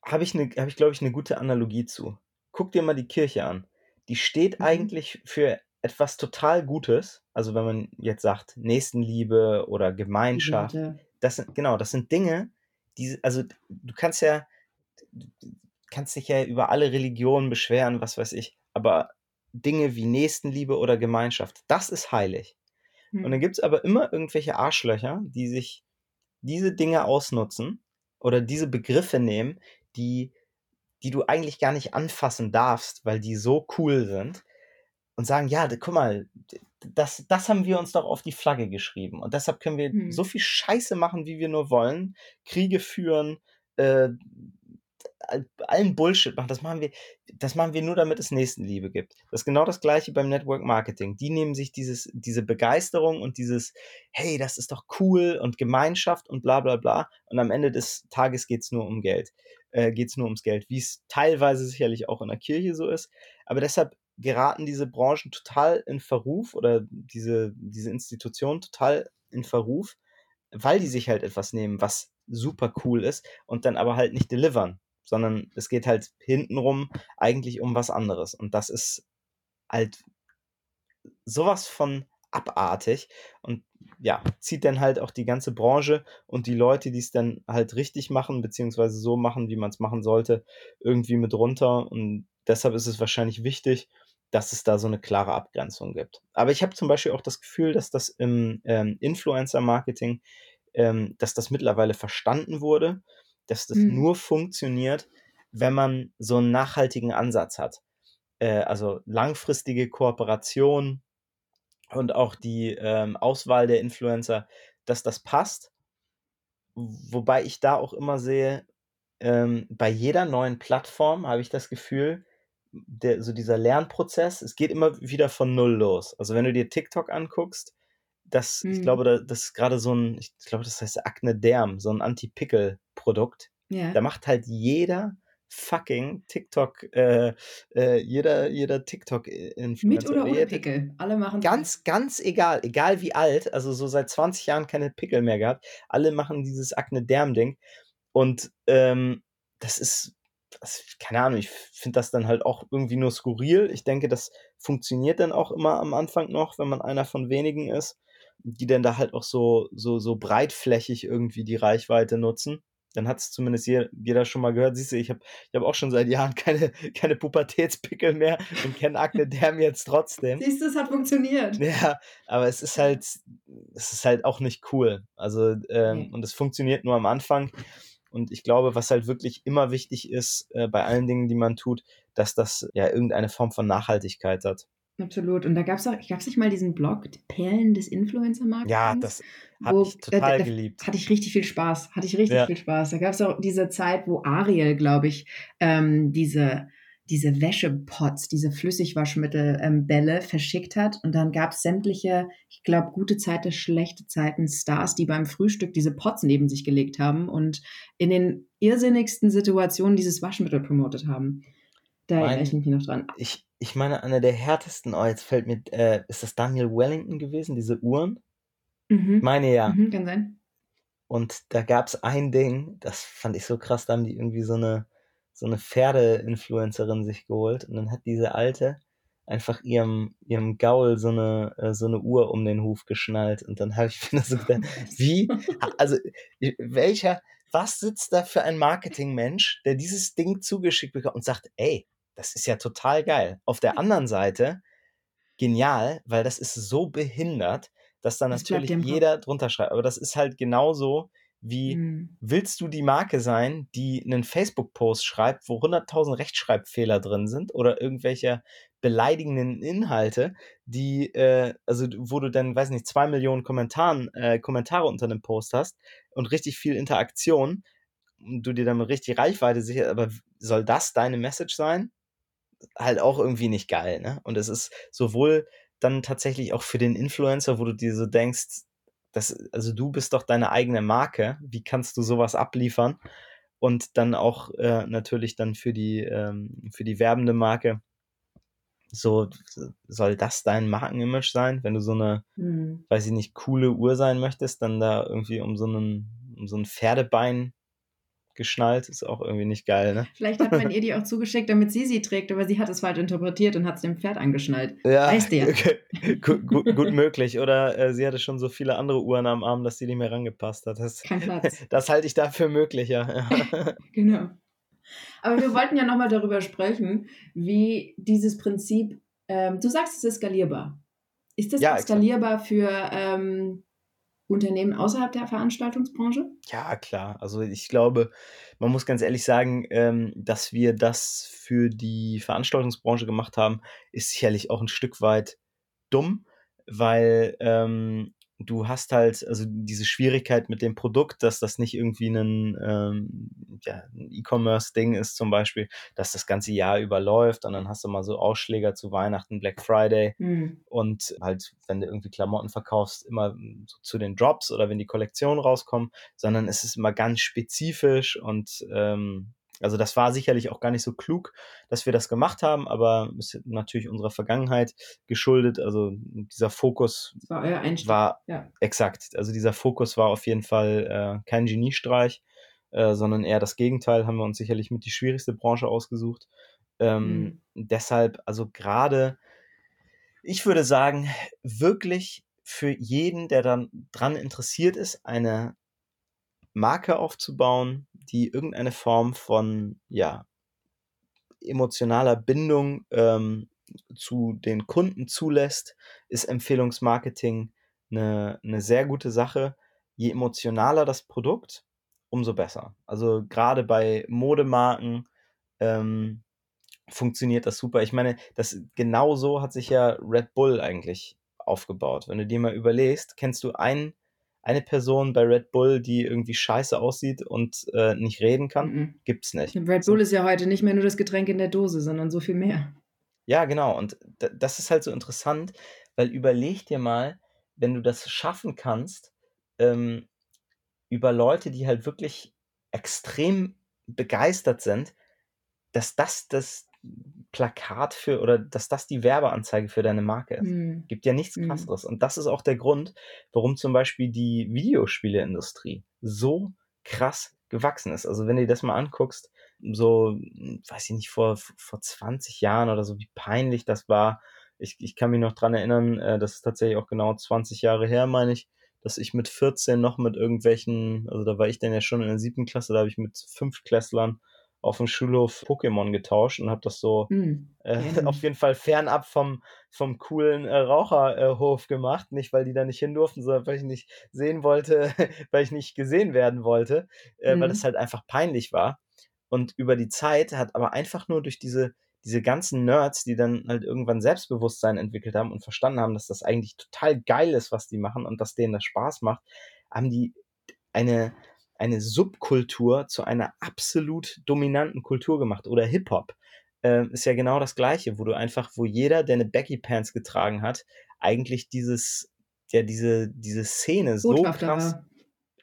Habe ich, ne, hab ich glaube ich, eine gute Analogie zu. Guck dir mal die Kirche an. Die steht mhm. eigentlich für etwas total Gutes, also wenn man jetzt sagt Nächstenliebe oder Gemeinschaft, das sind genau, das sind Dinge, die also du kannst ja kannst dich ja über alle Religionen beschweren, was weiß ich, aber Dinge wie Nächstenliebe oder Gemeinschaft, das ist heilig. Und dann hm. gibt es aber immer irgendwelche Arschlöcher, die sich diese Dinge ausnutzen oder diese Begriffe nehmen, die die du eigentlich gar nicht anfassen darfst, weil die so cool sind und sagen, ja, guck mal, das, das haben wir uns doch auf die Flagge geschrieben. Und deshalb können wir hm. so viel Scheiße machen, wie wir nur wollen. Kriege führen, äh, allen Bullshit machen. Das machen wir, das machen wir nur, damit es Nächstenliebe gibt. Das ist genau das gleiche beim Network Marketing. Die nehmen sich dieses, diese Begeisterung und dieses, hey, das ist doch cool und Gemeinschaft und bla bla bla. Und am Ende des Tages geht es nur um Geld. Äh, geht es nur ums Geld, wie es teilweise sicherlich auch in der Kirche so ist. Aber deshalb geraten diese Branchen total in Verruf oder diese, diese Institutionen total in Verruf, weil die sich halt etwas nehmen, was super cool ist und dann aber halt nicht delivern, sondern es geht halt hintenrum eigentlich um was anderes. Und das ist halt sowas von abartig und ja, zieht dann halt auch die ganze Branche und die Leute, die es dann halt richtig machen, beziehungsweise so machen, wie man es machen sollte, irgendwie mit runter. Und deshalb ist es wahrscheinlich wichtig, dass es da so eine klare Abgrenzung gibt. Aber ich habe zum Beispiel auch das Gefühl, dass das im ähm, Influencer-Marketing, ähm, dass das mittlerweile verstanden wurde, dass das mhm. nur funktioniert, wenn man so einen nachhaltigen Ansatz hat. Äh, also langfristige Kooperation und auch die ähm, Auswahl der Influencer, dass das passt. Wobei ich da auch immer sehe, ähm, bei jeder neuen Plattform habe ich das Gefühl, der, so dieser Lernprozess, es geht immer wieder von Null los. Also wenn du dir TikTok anguckst, das, mhm. ich glaube, das ist gerade so ein, ich glaube, das heißt Acne Derm, so ein Anti-Pickel-Produkt. Ja. Da macht halt jeder fucking TikTok, äh, äh, jeder, jeder TikTok-Influencer. Mit oder ohne Pickel, alle machen Ganz, ganz egal, egal wie alt, also so seit 20 Jahren keine Pickel mehr gehabt, alle machen dieses Acne Derm-Ding. Und ähm, das ist das, keine Ahnung, ich finde das dann halt auch irgendwie nur skurril. Ich denke, das funktioniert dann auch immer am Anfang noch, wenn man einer von wenigen ist, die dann da halt auch so, so, so breitflächig irgendwie die Reichweite nutzen. Dann hat es zumindest jeder, jeder, schon mal gehört. Siehst du, ich habe ich hab auch schon seit Jahren keine, keine Pubertätspickel mehr und kenne Akne Derm jetzt trotzdem. Siehst du, es hat funktioniert. Ja, aber es ist halt, es ist halt auch nicht cool. Also, ähm, okay. und es funktioniert nur am Anfang. Und ich glaube, was halt wirklich immer wichtig ist äh, bei allen Dingen, die man tut, dass das ja irgendeine Form von Nachhaltigkeit hat. Absolut. Und da gab es auch, gab es nicht mal diesen Blog, die Perlen des Influencer-Marketings? Ja, das habe ich Wo, da, total da geliebt. hatte ich richtig viel Spaß. Hatte ich richtig Ja. viel Spaß. Da gab es auch diese Zeit, wo Ariel, glaube ich, ähm, diese, diese Wäschepots, diese Flüssigwaschmittelbälle verschickt hat. Und dann gab es sämtliche, ich glaube, gute Zeiten, schlechte Zeiten, Stars, die beim Frühstück diese Pots neben sich gelegt haben und in den irrsinnigsten Situationen dieses Waschmittel promotet haben. Da erinnere ich mich noch dran. ich, ich meine, einer der härtesten, oh, jetzt fällt mir, äh, ist das Daniel Wellington gewesen, diese Uhren? Ich Mhm. meine ja. Mhm, kann sein. Und da gab es ein Ding, das fand ich so krass, da haben die irgendwie so eine, so eine Pferde-Influencerin sich geholt und dann hat diese Alte einfach ihrem, ihrem Gaul so eine, äh, so eine Uhr um den Huf geschnallt und dann habe ich mir so gedacht, wie, also welcher, was sitzt da für ein Marketingmensch, der dieses Ding zugeschickt bekommt und sagt, ey, das ist ja total geil. Auf der anderen Seite, genial, weil das ist so behindert, dass dann Das natürlich jeder drunter schreibt. Aber das ist halt genauso wie, Mhm. willst du die Marke sein, die einen Facebook-Post schreibt, wo 100.000 Rechtschreibfehler drin sind oder irgendwelche beleidigenden Inhalte, die, äh, also wo du dann, weiß nicht, zwei Millionen Kommentaren, äh, Kommentare unter einem Post hast und richtig viel Interaktion und du dir dann richtig Reichweite sicherst, aber soll das deine Message sein? Halt auch irgendwie nicht geil, ne? Und es ist sowohl dann tatsächlich auch für den Influencer, wo du dir so denkst, das, also du bist doch deine eigene Marke, wie kannst du sowas abliefern? Und dann auch äh, natürlich dann für die, ähm, für die werbende Marke, so soll das dein Markenimage sein, wenn du so eine, Mhm. weiß ich nicht, coole Uhr sein möchtest, dann da irgendwie um so einen, um so ein Pferdebein geschnallt, ist auch irgendwie nicht geil, ne? Vielleicht hat man ihr die auch zugeschickt, damit sie sie trägt, aber sie hat es falsch interpretiert und hat es dem Pferd angeschnallt. Ja, Weißt du ja. okay. gut, gut, gut möglich. Oder äh, sie hatte schon so viele andere Uhren am Arm, dass sie nicht mehr rangepasst hat. Das, Kein Platz. das halte ich dafür möglich, ja. Genau. Aber wir wollten ja nochmal darüber sprechen, wie dieses Prinzip, ähm, du sagst, es ist skalierbar. Ist das Ja, exakt. skalierbar für ähm, Unternehmen außerhalb der Veranstaltungsbranche? Ja, klar. Also ich glaube, man muss ganz ehrlich sagen, ähm, dass wir das für die Veranstaltungsbranche gemacht haben, ist sicherlich auch ein Stück weit dumm, weil ähm, du hast halt, also diese Schwierigkeit mit dem Produkt, dass das nicht irgendwie ein, ähm, ja, E-Commerce-Ding ist zum Beispiel, dass das ganze Jahr überläuft und dann hast du mal so Ausschläger zu Weihnachten, Black Friday Hm. und halt, wenn du irgendwie Klamotten verkaufst, immer so zu den Drops oder wenn die Kollektionen rauskommen, sondern es ist immer ganz spezifisch und ähm, also das war sicherlich auch gar nicht so klug, dass wir das gemacht haben, aber ist natürlich unserer Vergangenheit geschuldet. Also dieser Fokus Das war euer Einstieg. war Ja. exakt. Also dieser Fokus war auf jeden Fall äh, kein Geniestreich, äh, sondern eher das Gegenteil. Haben wir uns sicherlich mit die schwierigste Branche ausgesucht. Ähm, Deshalb, also gerade, ich würde sagen, wirklich für jeden, der dann dran interessiert ist, eine Marke aufzubauen, die irgendeine Form von, ja, emotionaler Bindung ähm, zu den Kunden zulässt, ist Empfehlungsmarketing eine, eine sehr gute Sache. Je emotionaler das Produkt, umso besser. Also gerade bei Modemarken ähm, funktioniert das super. Ich meine, das genau so hat sich ja Red Bull eigentlich aufgebaut. Wenn du dir mal überlegst, kennst du ein, eine Person bei Red Bull, die irgendwie scheiße aussieht und äh, nicht reden kann? Mhm. Gibt's nicht. Red Bull ist ja heute nicht mehr nur das Getränk in der Dose, sondern so viel mehr. Ja, genau. Und das ist halt so interessant, weil überleg dir mal, wenn du das schaffen kannst, ähm, über Leute, die halt wirklich extrem begeistert sind, dass das das Plakat für oder dass das die Werbeanzeige für deine Marke ist. Mhm. Gibt ja nichts Mhm. krasseres. Und das ist auch der Grund, warum zum Beispiel die Videospieleindustrie so krass gewachsen ist. Also wenn du dir das mal anguckst, so, weiß ich nicht, vor, vor 20 Jahren oder so, wie peinlich das war. Ich, ich kann mich noch dran erinnern, äh, das ist tatsächlich auch genau 20 Jahre her, meine ich, dass ich mit 14 noch mit irgendwelchen, also da war ich dann ja schon in der siebten Klasse, da habe ich mit Fünftklässlern auf dem Schulhof Pokémon getauscht und habe das so Mhm. äh, auf jeden Fall fernab vom, vom coolen äh, Raucherhof gemacht. Nicht, weil die da nicht hin durften, sondern weil ich nicht sehen wollte, weil ich nicht gesehen werden wollte, äh, weil Mhm. das halt einfach peinlich war. Und über die Zeit hat aber einfach nur durch diese, diese ganzen Nerds, die dann halt irgendwann Selbstbewusstsein entwickelt haben und verstanden haben, dass das eigentlich total geil ist, was die machen und dass denen das Spaß macht, haben die eine, eine Subkultur zu einer absolut dominanten Kultur gemacht. Oder Hip-Hop äh, ist ja genau das Gleiche, wo du einfach, wo jeder, der eine Baggy Pants getragen hat, eigentlich dieses, ja, diese, diese Szene so krass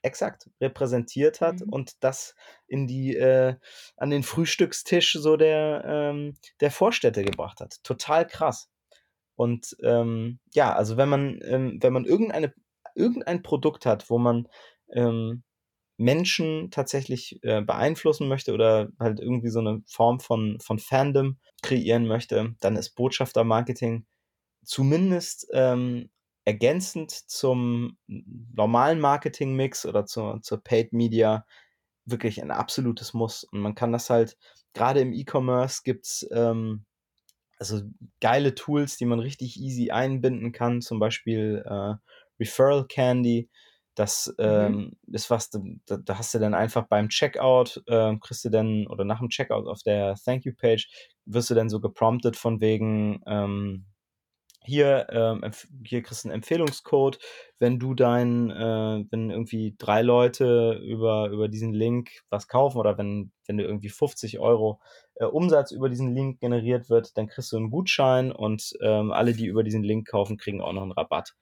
exakt repräsentiert hat mhm. und das in die äh, an den Frühstückstisch so der ähm, der Vorstädte gebracht hat. Total krass. Und ähm, ja, also wenn man ähm, wenn man irgendeine irgendein Produkt hat, wo man ähm, Menschen tatsächlich äh, beeinflussen möchte oder halt irgendwie so eine Form von, von Fandom kreieren möchte, dann ist Botschaftermarketing zumindest ähm, ergänzend zum normalen Marketing-Mix oder zur, zur Paid Media wirklich ein absolutes Muss. Und man kann das halt, gerade im E-Commerce gibt es ähm, also geile Tools, die man richtig easy einbinden kann, zum Beispiel äh, Referral Candy. Das mhm. ähm, ist was, da, da, hast du dann einfach beim Checkout, äh, kriegst du dann, oder nach dem Checkout auf der Thank You Page, wirst du dann so gepromptet von wegen, ähm, hier, ähm, hier kriegst du einen Empfehlungscode, wenn du dein, äh, wenn irgendwie drei Leute über, über diesen Link was kaufen oder wenn, wenn du irgendwie 50 Euro äh, Umsatz über diesen Link generiert wird, dann kriegst du einen Gutschein und ähm, alle, die über diesen Link kaufen, kriegen auch noch einen Rabatt.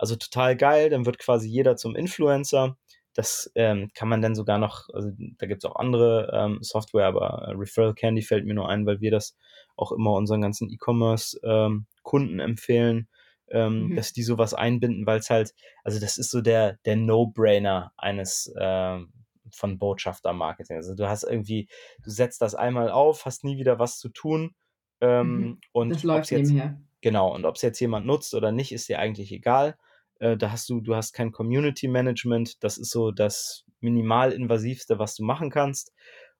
Also total geil, dann wird quasi jeder zum Influencer. Das ähm, kann man dann sogar noch, also da gibt es auch andere ähm, Software, aber äh, Referral Candy fällt mir nur ein, weil wir das auch immer unseren ganzen E-Commerce-Kunden ähm, empfehlen, ähm, mhm. dass die sowas einbinden, weil es halt, also das ist so der, der No-Brainer eines ähm, von Botschafter-Marketing. Also du hast irgendwie, du setzt das einmal auf, hast nie wieder was zu tun. Ähm, mhm. und das läuft jetzt, nebenher. Genau, und ob es jetzt jemand nutzt oder nicht, ist dir eigentlich egal. Äh, da hast du, du hast kein Community Management, das ist so das minimalinvasivste, was du machen kannst.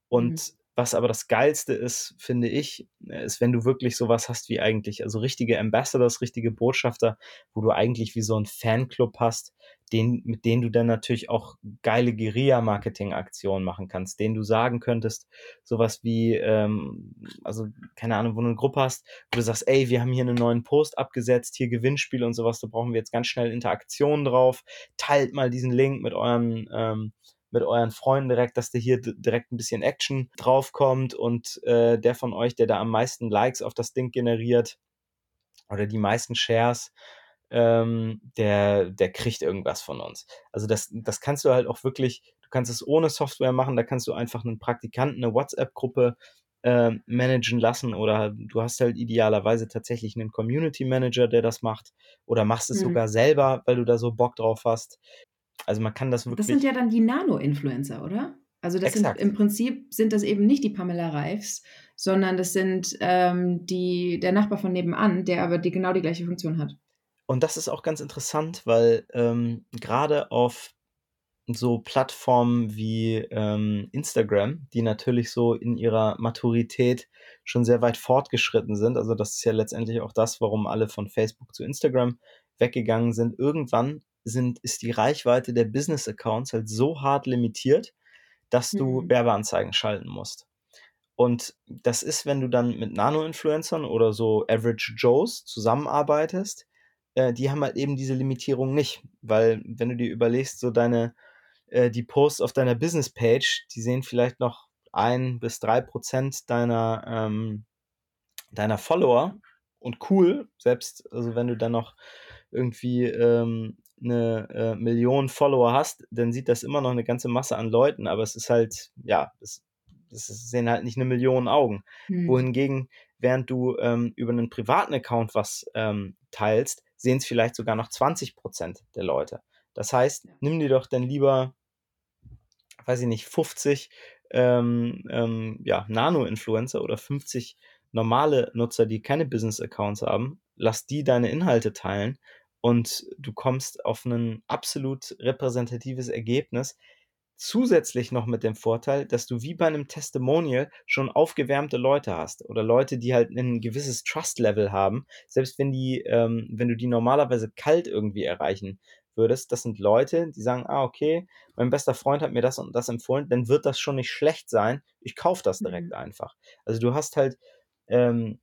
Und mhm. Was aber das Geilste ist, finde ich, ist, wenn du wirklich sowas hast wie eigentlich, also richtige Ambassadors, richtige Botschafter, wo du eigentlich wie so ein Fanclub hast, den, mit denen du dann natürlich auch geile Guerilla-Marketing-Aktionen machen kannst, denen du sagen könntest, sowas wie, ähm, also keine Ahnung, wo du eine Gruppe hast, wo du sagst, ey, wir haben hier einen neuen Post abgesetzt, hier Gewinnspiel und sowas, da brauchen wir jetzt ganz schnell Interaktionen drauf, teilt mal diesen Link mit euren ähm, mit euren Freunden direkt, dass da hier direkt ein bisschen Action draufkommt und äh, der von euch, der da am meisten Likes auf das Ding generiert oder die meisten Shares, ähm, der, der kriegt irgendwas von uns. Also das, das kannst du halt auch wirklich, du kannst es ohne Software machen, da kannst du einfach einen Praktikanten, eine WhatsApp-Gruppe äh, managen lassen oder du hast halt idealerweise tatsächlich einen Community Manager, der das macht oder machst es mhm. sogar selber, weil du da so Bock drauf hast. Also man kann das wirklich. Das sind ja dann die Nano-Influencer, oder? Also das Exakt. sind im Prinzip sind das eben nicht die Pamela Reifs, sondern das sind ähm, die, der Nachbar von nebenan, der aber die, genau die gleiche Funktion hat. Und das ist auch ganz interessant, weil ähm, gerade auf so Plattformen wie ähm, Instagram, die natürlich so in ihrer Maturität schon sehr weit fortgeschritten sind, also das ist ja letztendlich auch das, warum alle von Facebook zu Instagram weggegangen sind. Irgendwann sind, ist die Reichweite der Business-Accounts halt so hart limitiert, dass du mhm. Werbeanzeigen schalten musst. Und das ist, wenn du dann mit Nano-Influencern oder so Average Joes zusammenarbeitest, äh, die haben halt eben diese Limitierung nicht. Weil, wenn du dir überlegst, so deine, äh, die Posts auf deiner Business-Page, die sehen vielleicht noch ein bis drei Prozent deiner, ähm, deiner Follower und cool, selbst, also wenn du dann noch irgendwie ähm, eine äh, Million Follower hast, dann sieht das immer noch eine ganze Masse an Leuten, aber es ist halt, ja, das, das sehen halt nicht eine Million Augen. Hm. Wohingegen, während du ähm, über einen privaten Account was ähm, teilst, sehen es vielleicht sogar noch 20 Prozent der Leute. Das heißt, nimm dir doch dann lieber, weiß ich nicht, 50 ähm, ähm, ja, Nano-Influencer oder 50 normale Nutzer, die keine Business-Accounts haben, lass die deine Inhalte teilen und du kommst auf ein absolut repräsentatives Ergebnis. Zusätzlich noch mit dem Vorteil, dass du wie bei einem Testimonial schon aufgewärmte Leute hast oder Leute, die halt ein gewisses Trust-Level haben, selbst wenn die, ähm, wenn du die normalerweise kalt irgendwie erreichen würdest, das sind Leute, die sagen, ah, okay, mein bester Freund hat mir das und das empfohlen, dann wird das schon nicht schlecht sein. Ich kaufe das direkt mhm. einfach. Also du hast halt ähm,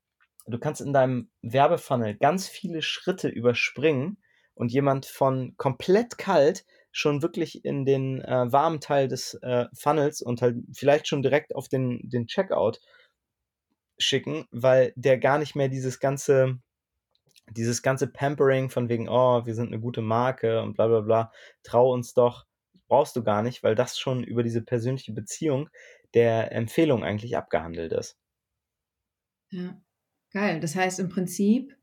du kannst in deinem Werbefunnel ganz viele Schritte überspringen und jemand von komplett kalt schon wirklich in den äh, warmen Teil des äh, Funnels und halt vielleicht schon direkt auf den, den Checkout schicken, weil der gar nicht mehr dieses ganze, dieses ganze Pampering von wegen, oh, wir sind eine gute Marke und bla bla bla, trau uns doch, brauchst du gar nicht, weil das schon über diese persönliche Beziehung der Empfehlung eigentlich abgehandelt ist. Ja, geil. Das heißt im Prinzip,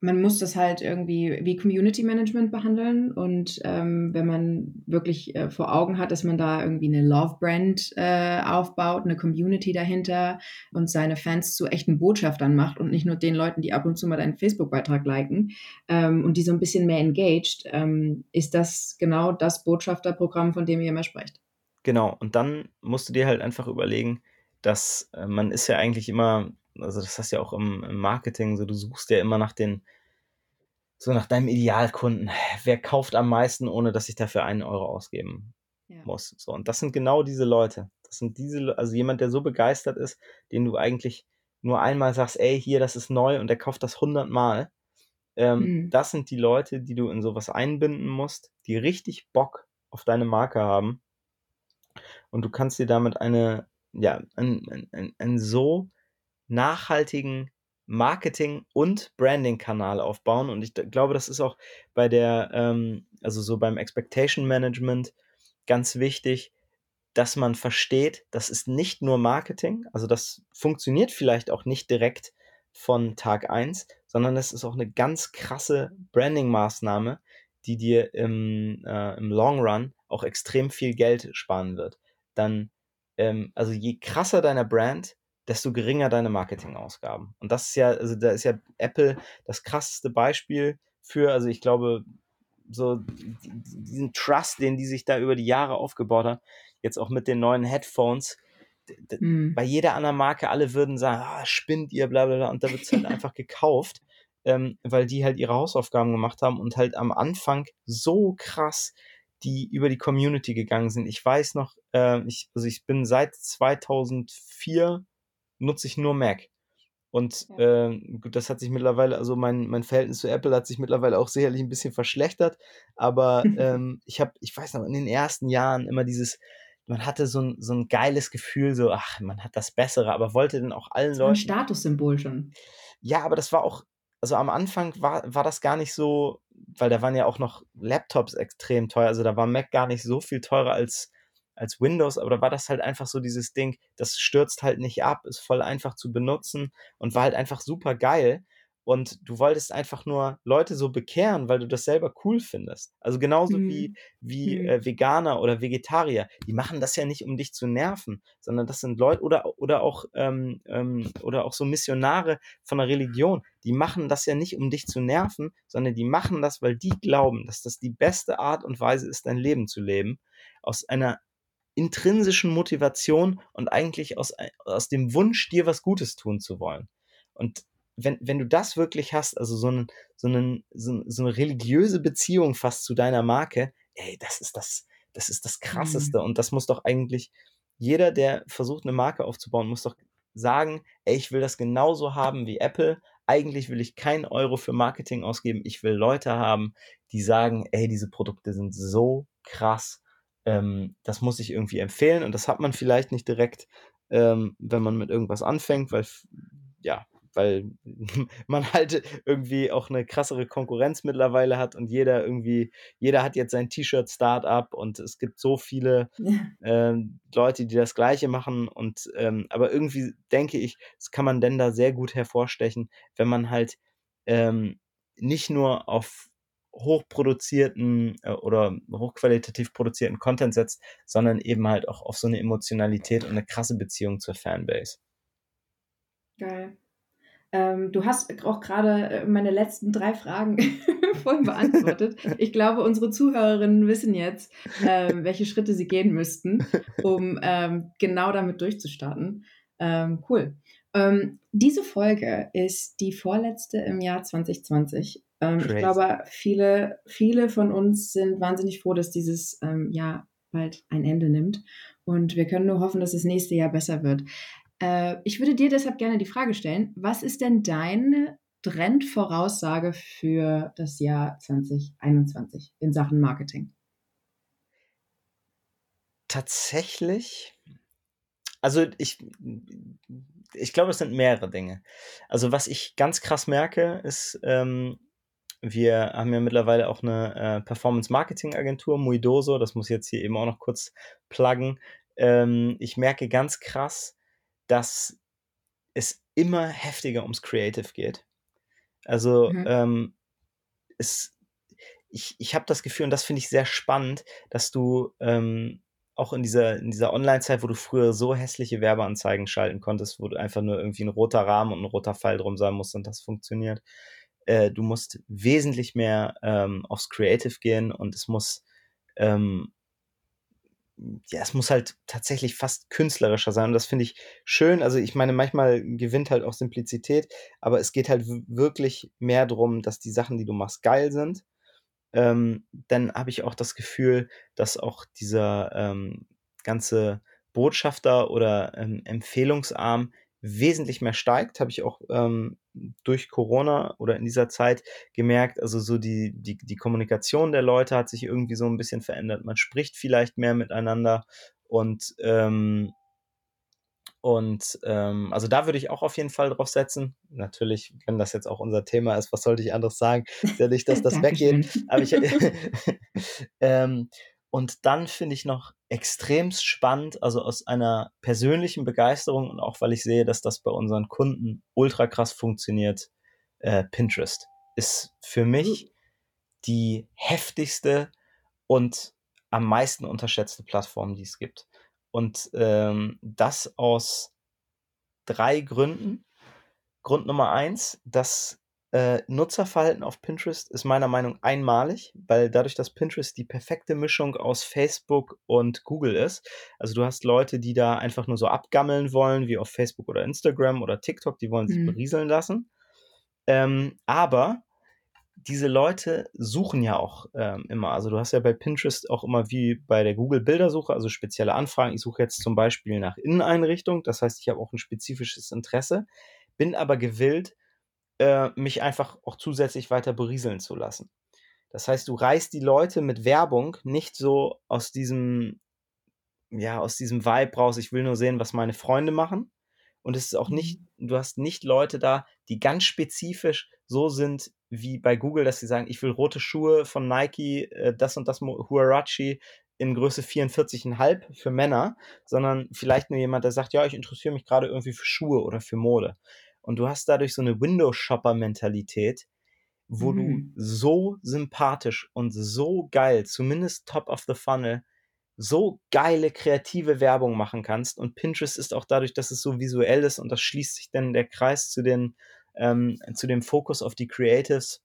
man muss das halt irgendwie wie Community Management behandeln und ähm, wenn man wirklich äh, vor Augen hat, dass man da irgendwie eine Love Brand äh, aufbaut, eine Community dahinter und seine Fans zu echten Botschaftern macht und nicht nur den Leuten, die ab und zu mal deinen Facebook-Beitrag liken ähm, und die so ein bisschen mehr engaged, ähm, ist das genau das Botschafterprogramm, von dem ihr immer sprecht. Genau, und dann musst du dir halt einfach überlegen, dass äh, man ist ja eigentlich immer, also das hast du ja auch im, im Marketing, so du suchst ja immer nach den, so nach deinem Idealkunden. Wer kauft am meisten, ohne dass ich dafür einen Euro ausgeben ja. muss? So, und das sind genau diese Leute. Das sind diese, also jemand, der so begeistert ist, den du eigentlich nur einmal sagst, ey, hier, das ist neu und der kauft das hundertmal. Ähm, mhm. Das sind die Leute, die du in sowas einbinden musst, die richtig Bock auf deine Marke haben und du kannst dir damit eine, ja, einen, einen, einen so nachhaltigen Marketing- und Branding-Kanal aufbauen. Und ich glaube, das ist auch bei der, ähm, also so beim Expectation Management ganz wichtig, dass man versteht, das ist nicht nur Marketing, also das funktioniert vielleicht auch nicht direkt von Tag 1, sondern es ist auch eine ganz krasse Branding-Maßnahme, die dir im, äh, im Long Run auch extrem viel Geld sparen wird dann, ähm, also je krasser deiner Brand, desto geringer deine Marketingausgaben. Und das ist ja, also da ist ja Apple das krasseste Beispiel für, also ich glaube, so diesen Trust, den die sich da über die Jahre aufgebaut haben, jetzt auch mit den neuen Headphones, mhm. bei jeder anderen Marke, alle würden sagen, ah, spinnt ihr, bla bla bla, und da wird es halt einfach gekauft, ähm, weil die halt ihre Hausaufgaben gemacht haben und halt am Anfang so krass die über die Community gegangen sind. Ich weiß noch, äh, ich, also ich bin seit 2004 nutze ich nur Mac. Und ja. äh, gut, das hat sich mittlerweile, also mein, mein Verhältnis zu Apple hat sich mittlerweile auch sicherlich ein bisschen verschlechtert. Aber ähm, ich habe, ich weiß noch, in den ersten Jahren immer dieses, man hatte so ein, so ein geiles Gefühl, so, ach, man hat das Bessere, aber wollte dann auch allen das Leuten. Ein Statussymbol schon. Ja, aber das war auch, also am Anfang war, war das gar nicht so, weil da waren ja auch noch Laptops extrem teuer. Also da war Mac gar nicht so viel teurer als, als Windows, aber da war das halt einfach so dieses Ding, das stürzt halt nicht ab, ist voll einfach zu benutzen und war halt einfach super geil und du wolltest einfach nur Leute so bekehren, weil du das selber cool findest. Also genauso mhm. wie, wie mhm. äh, Veganer oder Vegetarier, die machen das ja nicht, um dich zu nerven, sondern das sind Leute oder, oder, auch, ähm, ähm, oder auch so Missionare von der Religion, die machen das ja nicht, um dich zu nerven, sondern die machen das, weil die glauben, dass das die beste Art und Weise ist, dein Leben zu leben. Aus einer intrinsischen Motivation und eigentlich aus, aus dem Wunsch, dir was Gutes tun zu wollen. Und wenn, wenn du das wirklich hast, also so, einen, so, einen, so, so eine religiöse Beziehung fast zu deiner Marke, ey, das ist das, das ist das Krasseste. Mhm. Und das muss doch eigentlich jeder, der versucht, eine Marke aufzubauen, muss doch sagen, ey, ich will das genauso haben wie Apple. Eigentlich will ich keinen Euro für Marketing ausgeben. Ich will Leute haben, die sagen, ey, diese Produkte sind so krass. Ähm, das muss ich irgendwie empfehlen. Und das hat man vielleicht nicht direkt, ähm, wenn man mit irgendwas anfängt, weil ja, weil man halt irgendwie auch eine krassere Konkurrenz mittlerweile hat und jeder irgendwie, jeder hat jetzt sein T-Shirt-Startup und es gibt so viele ja. ähm, Leute, die das Gleiche machen und ähm, aber irgendwie denke ich, das kann man denn da sehr gut hervorstechen, wenn man halt ähm, nicht nur auf hochproduzierten äh, oder hochqualitativ produzierten Content setzt, sondern eben halt auch auf so eine Emotionalität und eine krasse Beziehung zur Fanbase. Geil. Ähm, du hast auch gerade äh, meine letzten drei Fragen voll beantwortet. Ich glaube, unsere Zuhörerinnen wissen jetzt, ähm, welche Schritte sie gehen müssten, um ähm, genau damit durchzustarten. Ähm, cool. Ähm, diese Folge ist die vorletzte im Jahr 2020. Ähm, ich glaube, viele, viele von uns sind wahnsinnig froh, dass dieses Jahr bald ein Ende nimmt. Und wir können nur hoffen, dass das nächste Jahr besser wird. Äh, ich würde dir deshalb gerne die Frage stellen, was ist denn deine Trendvoraussage für das Jahr 2021 in Sachen Marketing? Tatsächlich also ich ich glaube, es sind mehrere Dinge. Also, was ich ganz krass merke, ist, ähm, wir haben ja mittlerweile auch eine äh, Performance-Marketing-Agentur, Muidoso, das muss ich jetzt hier eben auch noch kurz pluggen. Ähm, ich merke ganz krass, dass es immer heftiger ums Creative geht. Also, Mhm. ähm, es ich ich habe das Gefühl und das finde ich sehr spannend, dass du, ähm, auch in dieser in dieser Onlinezeit, wo du früher so hässliche Werbeanzeigen schalten konntest, wo du einfach nur irgendwie 'n roter Rahmen und 'n roter Pfeil drum sein muss und das funktioniert. Äh, du musst wesentlich mehr, ähm, aufs Creative gehen und es muss, ähm ja, es muss halt tatsächlich fast künstlerischer sein und das finde ich schön. Also, ich meine, manchmal gewinnt halt auch Simplizität, aber es geht halt wirklich mehr drum, dass die Sachen, die du machst, geil sind. Ähm, dann habe ich auch das Gefühl, dass auch dieser, ähm, ganze Botschafter oder, ähm, Empfehlungsarm wesentlich mehr steigt, habe ich auch, ähm, durch Corona oder in dieser Zeit gemerkt. Also, so die die die Kommunikation der Leute hat sich irgendwie so 'n bisschen verändert. Man spricht vielleicht mehr miteinander und, ähm und, ähm, also, da würde ich auch auf jeden Fall drauf setzen. Natürlich, wenn das jetzt auch unser Thema ist, was sollte ich anderes sagen? Ist ja nicht, dass das weggeht, aber ich ähm, und dann finde ich noch extremst spannend, also, aus einer persönlichen Begeisterung und auch, weil ich sehe, dass das bei unseren Kunden ultra krass funktioniert, äh, Pinterest ist für mich die heftigste und am meisten unterschätzte Plattform, die es gibt. Und, ähm, das aus 3 Gründen. Grund Nummer 1, das, äh, Nutzerverhalten auf Pinterest ist meiner Meinung einmalig, weil dadurch, dass Pinterest die perfekte Mischung aus Facebook und Google ist also, du hast Leute, die da einfach nur so abgammeln wollen, wie auf Facebook oder Instagram oder TikTok, die wollen sich Mhm. berieseln lassen. Ähm, aber diese Leute suchen ja auch, ähm, immer. Also, du hast ja bei Pinterest auch immer wie bei der Google-Bildersuche, also, spezielle Anfragen. Ich suche jetzt zum Beispiel nach Inneneinrichtung. Das heißt, ich habe auch 'n spezifisches Interesse, bin aber gewillt, äh, mich einfach auch zusätzlich weiter berieseln zu lassen. Das heißt, du reißt die Leute mit Werbung nicht so aus diesem ja, aus diesem Vibe raus: „Ich will nur sehen, was meine Freunde machen.“ Und es ist auch nicht Mhm. du hast nicht Leute da, die ganz spezifisch so sind wie bei Google, dass sie sagen: „Ich will rote Schuhe von Nike, äh, das und das Mo Huarache in Größe 44,5 für Männer“, sondern vielleicht nur jemand, der sagt: „Ja, ich interessiere mich grade irgendwie für Schuhe oder für Mode.“ Und du hast dadurch so 'ne Window-Shopper-Mentalität, wo du Mhm. so sympathisch und so geil, zumindest top of the funnel, so geile kreative Werbung machen kannst. Und Pinterest ist auch dadurch, dass es so visuell ist und das schließt sich dann der Kreis zu den ähm, zu dem Fokus auf die Creatives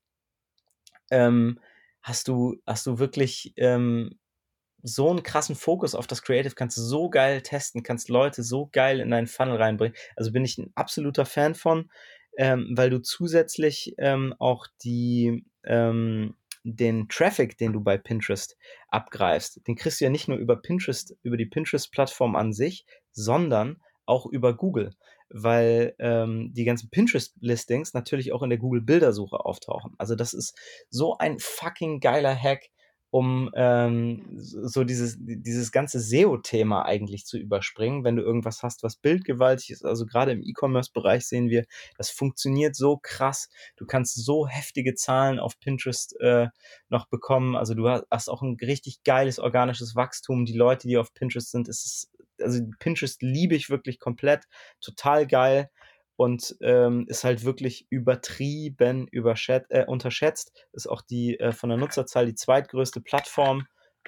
ähm, hast du hast du wirklich, ähm, so 'n krassen Fokus auf das Creative, kannst so geil testen, kannst Leute so geil in deinen Funnel reinbringen. Also, bin ich 'n absoluter Fan von, ähm, weil du zusätzlich, ähm, auch die ähm, den Traffic, den du bei Pinterest abgreifst, den kriegst du ja nicht nur über Pinterest über die Pinterest-Plattform an sich, sondern auch über Google, weil, ähm, die ganzen Pinterest-Listings natürlich auch in der Google-Bildersuche auftauchen. Also, das ist so ein fucking geiler Hack, um, ähm, so dieses dieses ganze SEO-Thema eigentlich zu überspringen, wenn du irgendwas hast, was bildgewaltig ist. Also, grade im E-Commerce-Bereich sehen wir, das funktioniert so krass. Du kannst so heftige Zahlen auf Pinterest, äh, noch bekommen. Also, du ha hast auch 'n richtig geiles organisches Wachstum. Die Leute, die auf Pinterest sind, ist also, Pinterest liebe ich wirklich komplett, total geil und, ähm, ist halt wirklich übertrieben äh, unterschätzt. Ist auch die äh, von der Nutzerzahl die zweitgrößte Plattform,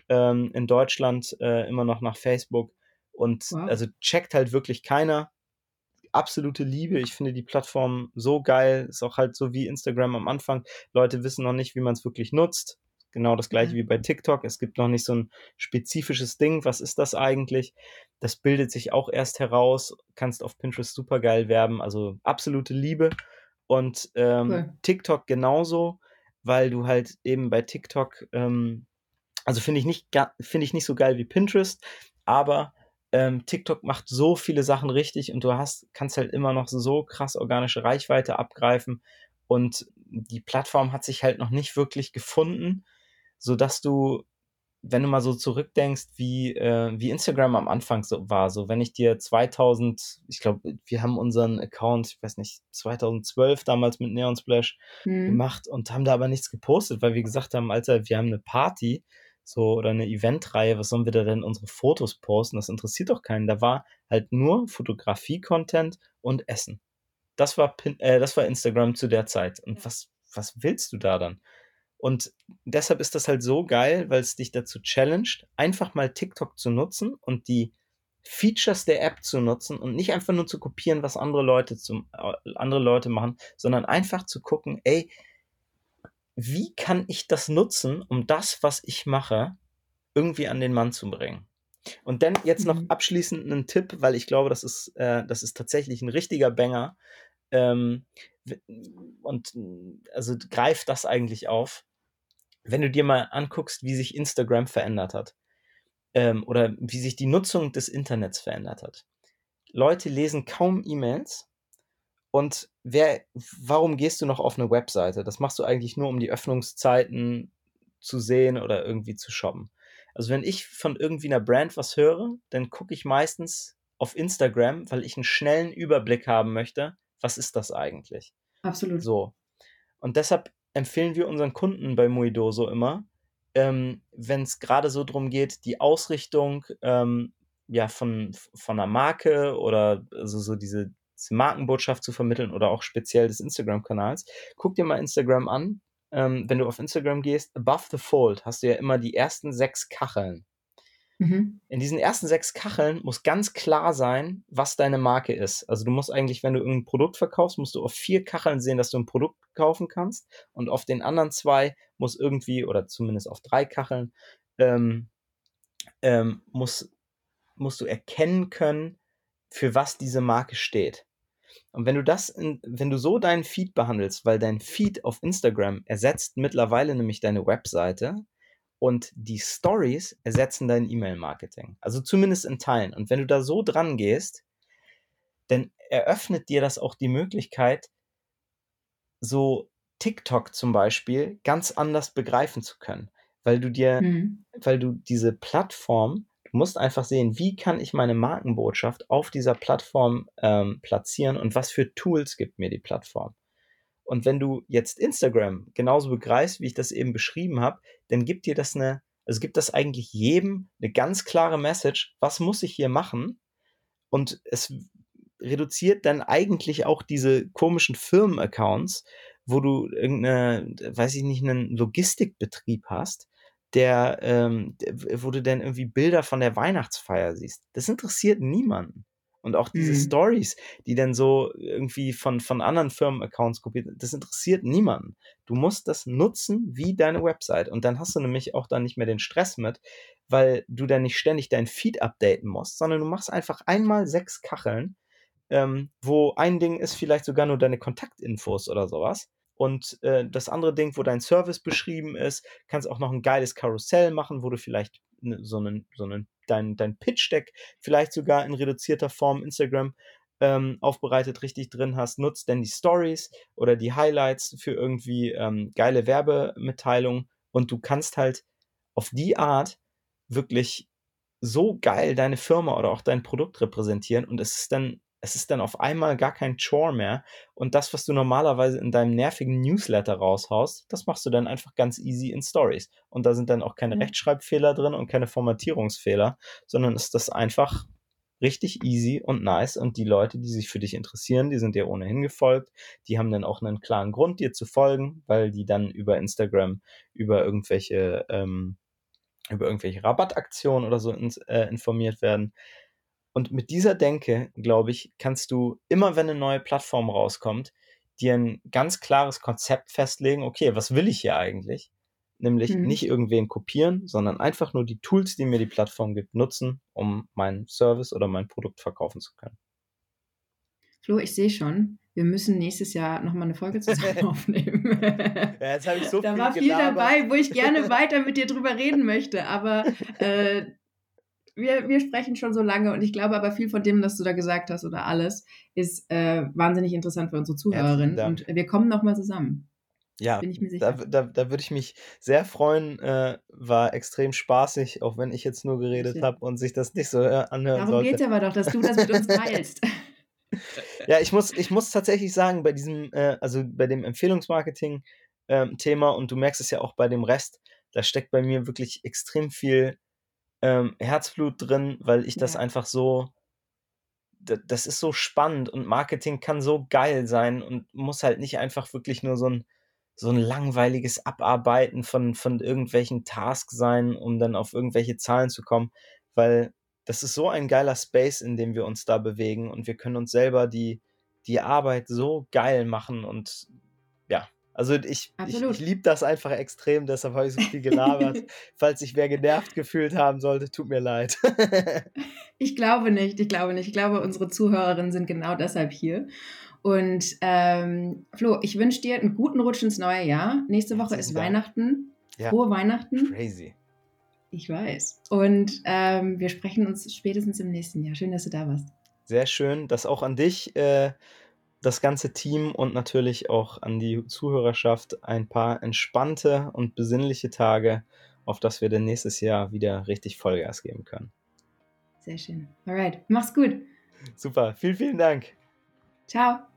ähm, in Deutschland, äh, immer noch nach Facebook und Wow. also, checkt halt wirklich keiner. Absolute Liebe. Ich finde die Plattform so geil. Ist auch halt so wie Instagram am Anfang. Leute wissen noch nicht, wie man's wirklich nutzt. Genau das Gleiche Ja. wie bei TikTok. Es gibt noch nicht so 'n spezifisches Ding. Was ist das eigentlich? Das bildet sich auch erst heraus. Kannst auf Pinterest supergeil werben. Also, absolute Liebe und, ähm, Cool. TikTok genauso, weil du halt eben bei TikTok, ähm also, finde ich nicht ga finde ich nicht so geil wie Pinterest, aber, ähm, TikTok macht so viele Sachen richtig und du hast, kannst halt immer noch so krass organische Reichweite abgreifen und die Plattform hat sich halt noch nicht wirklich gefunden, sodass du, wenn du mal so zurückdenkst, wie, äh, wie Instagram am Anfang so war, so wenn ich dir 2000, ich glaube, wir haben unseren Account, ich weiß nicht, 2012 damals mit Neon Splash mhm. gemacht und haben da aber nichts gepostet, weil wir gesagt haben, Alter, wir haben eine Party so oder eine Eventreihe, was sollen wir da denn unsere Fotos posten? Das interessiert doch keinen. Da war halt nur Fotografie-Content und Essen. Das war, Pin äh, das war Instagram zu der Zeit. Und was, was willst du da dann? Und deshalb ist das halt so geil, weil es dich dazu challenged, einfach mal TikTok zu nutzen und die Features der App zu nutzen und nicht einfach nur zu kopieren, was andere Leute zum, äh, andere Leute machen, sondern einfach zu gucken, ey, wie kann ich das nutzen, um das, was ich mache, irgendwie an den Mann zu bringen? Und dann jetzt noch mhm. abschließend einen Tipp, weil ich glaube, das ist, äh, das ist tatsächlich ein richtiger Banger. Ähm, und also greift das eigentlich auf. Wenn du dir mal anguckst, wie sich Instagram verändert hat ähm, oder wie sich die Nutzung des Internets verändert hat. Leute lesen kaum E-Mails und wer, warum gehst du noch auf eine Webseite? Das machst du eigentlich nur, um die Öffnungszeiten zu sehen oder irgendwie zu shoppen. Also wenn ich von irgendwie einer Brand was höre, dann gucke ich meistens auf Instagram, weil ich einen schnellen Überblick haben möchte, was ist das eigentlich? Absolut. So. Und deshalb empfehlen wir unseren Kunden bei Muidoso immer, ähm, wenn es gerade so darum geht, die Ausrichtung ähm, ja, von, von einer Marke oder also so diese, diese Markenbotschaft zu vermitteln oder auch speziell des Instagram-Kanals, guck dir mal Instagram an. Ähm, wenn du auf Instagram gehst, above the fold hast du ja immer die ersten sechs Kacheln. Mhm. In diesen ersten sechs Kacheln muss ganz klar sein, was deine Marke ist. Also du musst eigentlich, wenn du irgendein Produkt verkaufst, musst du auf vier Kacheln sehen, dass du ein Produkt kaufen kannst. Und auf den anderen zwei muss irgendwie, oder zumindest auf drei Kacheln, ähm, ähm, muss, musst du erkennen können, für was diese Marke steht. Und wenn du das, in, wenn du so deinen Feed behandelst, weil dein Feed auf Instagram ersetzt mittlerweile nämlich deine Webseite, und die Stories ersetzen dein E-Mail-Marketing. Also zumindest in Teilen. Und wenn du da so dran gehst, dann eröffnet dir das auch die Möglichkeit, so TikTok zum Beispiel ganz anders begreifen zu können. Weil du dir, mhm. weil du diese Plattform, du musst einfach sehen, wie kann ich meine Markenbotschaft auf dieser Plattform ähm, platzieren und was für Tools gibt mir die Plattform. Und wenn du jetzt Instagram genauso begreifst, wie ich das eben beschrieben habe, dann gibt dir das eine, also gibt das eigentlich jedem eine ganz klare Message, was muss ich hier machen? Und es reduziert dann eigentlich auch diese komischen Firmenaccounts, wo du irgendeine, weiß ich nicht, einen Logistikbetrieb hast, der, ähm, wo du dann irgendwie Bilder von der Weihnachtsfeier siehst. Das interessiert niemanden. Und auch diese mhm. Stories, die dann so irgendwie von, von anderen Firmenaccounts kopiert, das interessiert niemanden. Du musst das nutzen wie deine Website. Und dann hast du nämlich auch dann nicht mehr den Stress mit, weil du dann nicht ständig dein Feed updaten musst, sondern du machst einfach einmal sechs Kacheln, ähm, wo ein Ding ist vielleicht sogar nur deine Kontaktinfos oder sowas. Und äh, das andere Ding, wo dein Service beschrieben ist, kannst auch noch ein geiles Karussell machen, wo du vielleicht so einen, so einen dein, dein Pitch-Deck vielleicht sogar in reduzierter Form Instagram ähm, aufbereitet richtig drin hast, nutzt denn die Stories oder die Highlights für irgendwie ähm, geile Werbemitteilungen und du kannst halt auf die Art wirklich so geil deine Firma oder auch dein Produkt repräsentieren und es ist dann es ist dann auf einmal gar kein Chore mehr. Und das, was du normalerweise in deinem nervigen Newsletter raushaust, das machst du dann einfach ganz easy in Stories. Und da sind dann auch keine mhm. Rechtschreibfehler drin und keine Formatierungsfehler, sondern ist das einfach richtig easy und nice. Und die Leute, die sich für dich interessieren, die sind dir ohnehin gefolgt. Die haben dann auch einen klaren Grund, dir zu folgen, weil die dann über Instagram, über irgendwelche, ähm, über irgendwelche Rabattaktionen oder so ins, äh, informiert werden. Und mit dieser Denke, glaube ich, kannst du immer, wenn eine neue Plattform rauskommt, dir ein ganz klares Konzept festlegen, okay, was will ich hier eigentlich? Nämlich mhm. nicht irgendwen kopieren, sondern einfach nur die Tools, die mir die Plattform gibt, nutzen, um meinen Service oder mein Produkt verkaufen zu können. Flo, ich sehe schon, wir müssen nächstes Jahr nochmal eine Folge zusammen aufnehmen. ja, jetzt habe ich so da viel war viel gelabert. dabei, wo ich gerne weiter mit dir drüber reden möchte, aber äh, wir, wir sprechen schon so lange und ich glaube aber viel von dem, was du da gesagt hast oder alles, ist äh, wahnsinnig interessant für unsere Zuhörerinnen und wir kommen nochmal zusammen. Ja, bin ich mir sicher. Da, da, da würde ich mich sehr freuen. Äh, war extrem spaßig, auch wenn ich jetzt nur geredet habe und sich das nicht so äh, anhören Darum sollte. Darum geht es aber doch, dass du das mit uns teilst. ja, ich muss, ich muss tatsächlich sagen, bei diesem, äh, also bei dem Empfehlungsmarketing-Thema ähm, und du merkst es ja auch bei dem Rest, da steckt bei mir wirklich extrem viel ähm, Herzblut drin, weil ich das einfach so, das ist so spannend und Marketing kann so geil sein und muss halt nicht einfach wirklich nur so ein, so ein langweiliges Abarbeiten von, von irgendwelchen Tasks sein, um dann auf irgendwelche Zahlen zu kommen, weil das ist so ein geiler Space, in dem wir uns da bewegen und wir können uns selber die, die Arbeit so geil machen und ja, also ich, ich, ich liebe das einfach extrem, deshalb habe ich so viel gelabert. Falls sich wer genervt gefühlt haben sollte, tut mir leid. ich glaube nicht, ich glaube nicht. Ich glaube, unsere Zuhörerinnen sind genau deshalb hier. Und ähm, Flo, ich wünsche dir einen guten Rutsch ins neue Jahr. Nächste Woche ist Dank. Weihnachten. Ja. Frohe Weihnachten. Crazy. Ich weiß. Und ähm, wir sprechen uns spätestens im nächsten Jahr. Schön, dass du da warst. Sehr schön, das auch an dich. Äh, das ganze Team und natürlich auch an die Zuhörerschaft ein paar entspannte und besinnliche Tage, auf dass wir dann nächstes Jahr wieder richtig Vollgas geben können. Sehr schön. Alright, mach's gut. Super, vielen, vielen Dank. Ciao.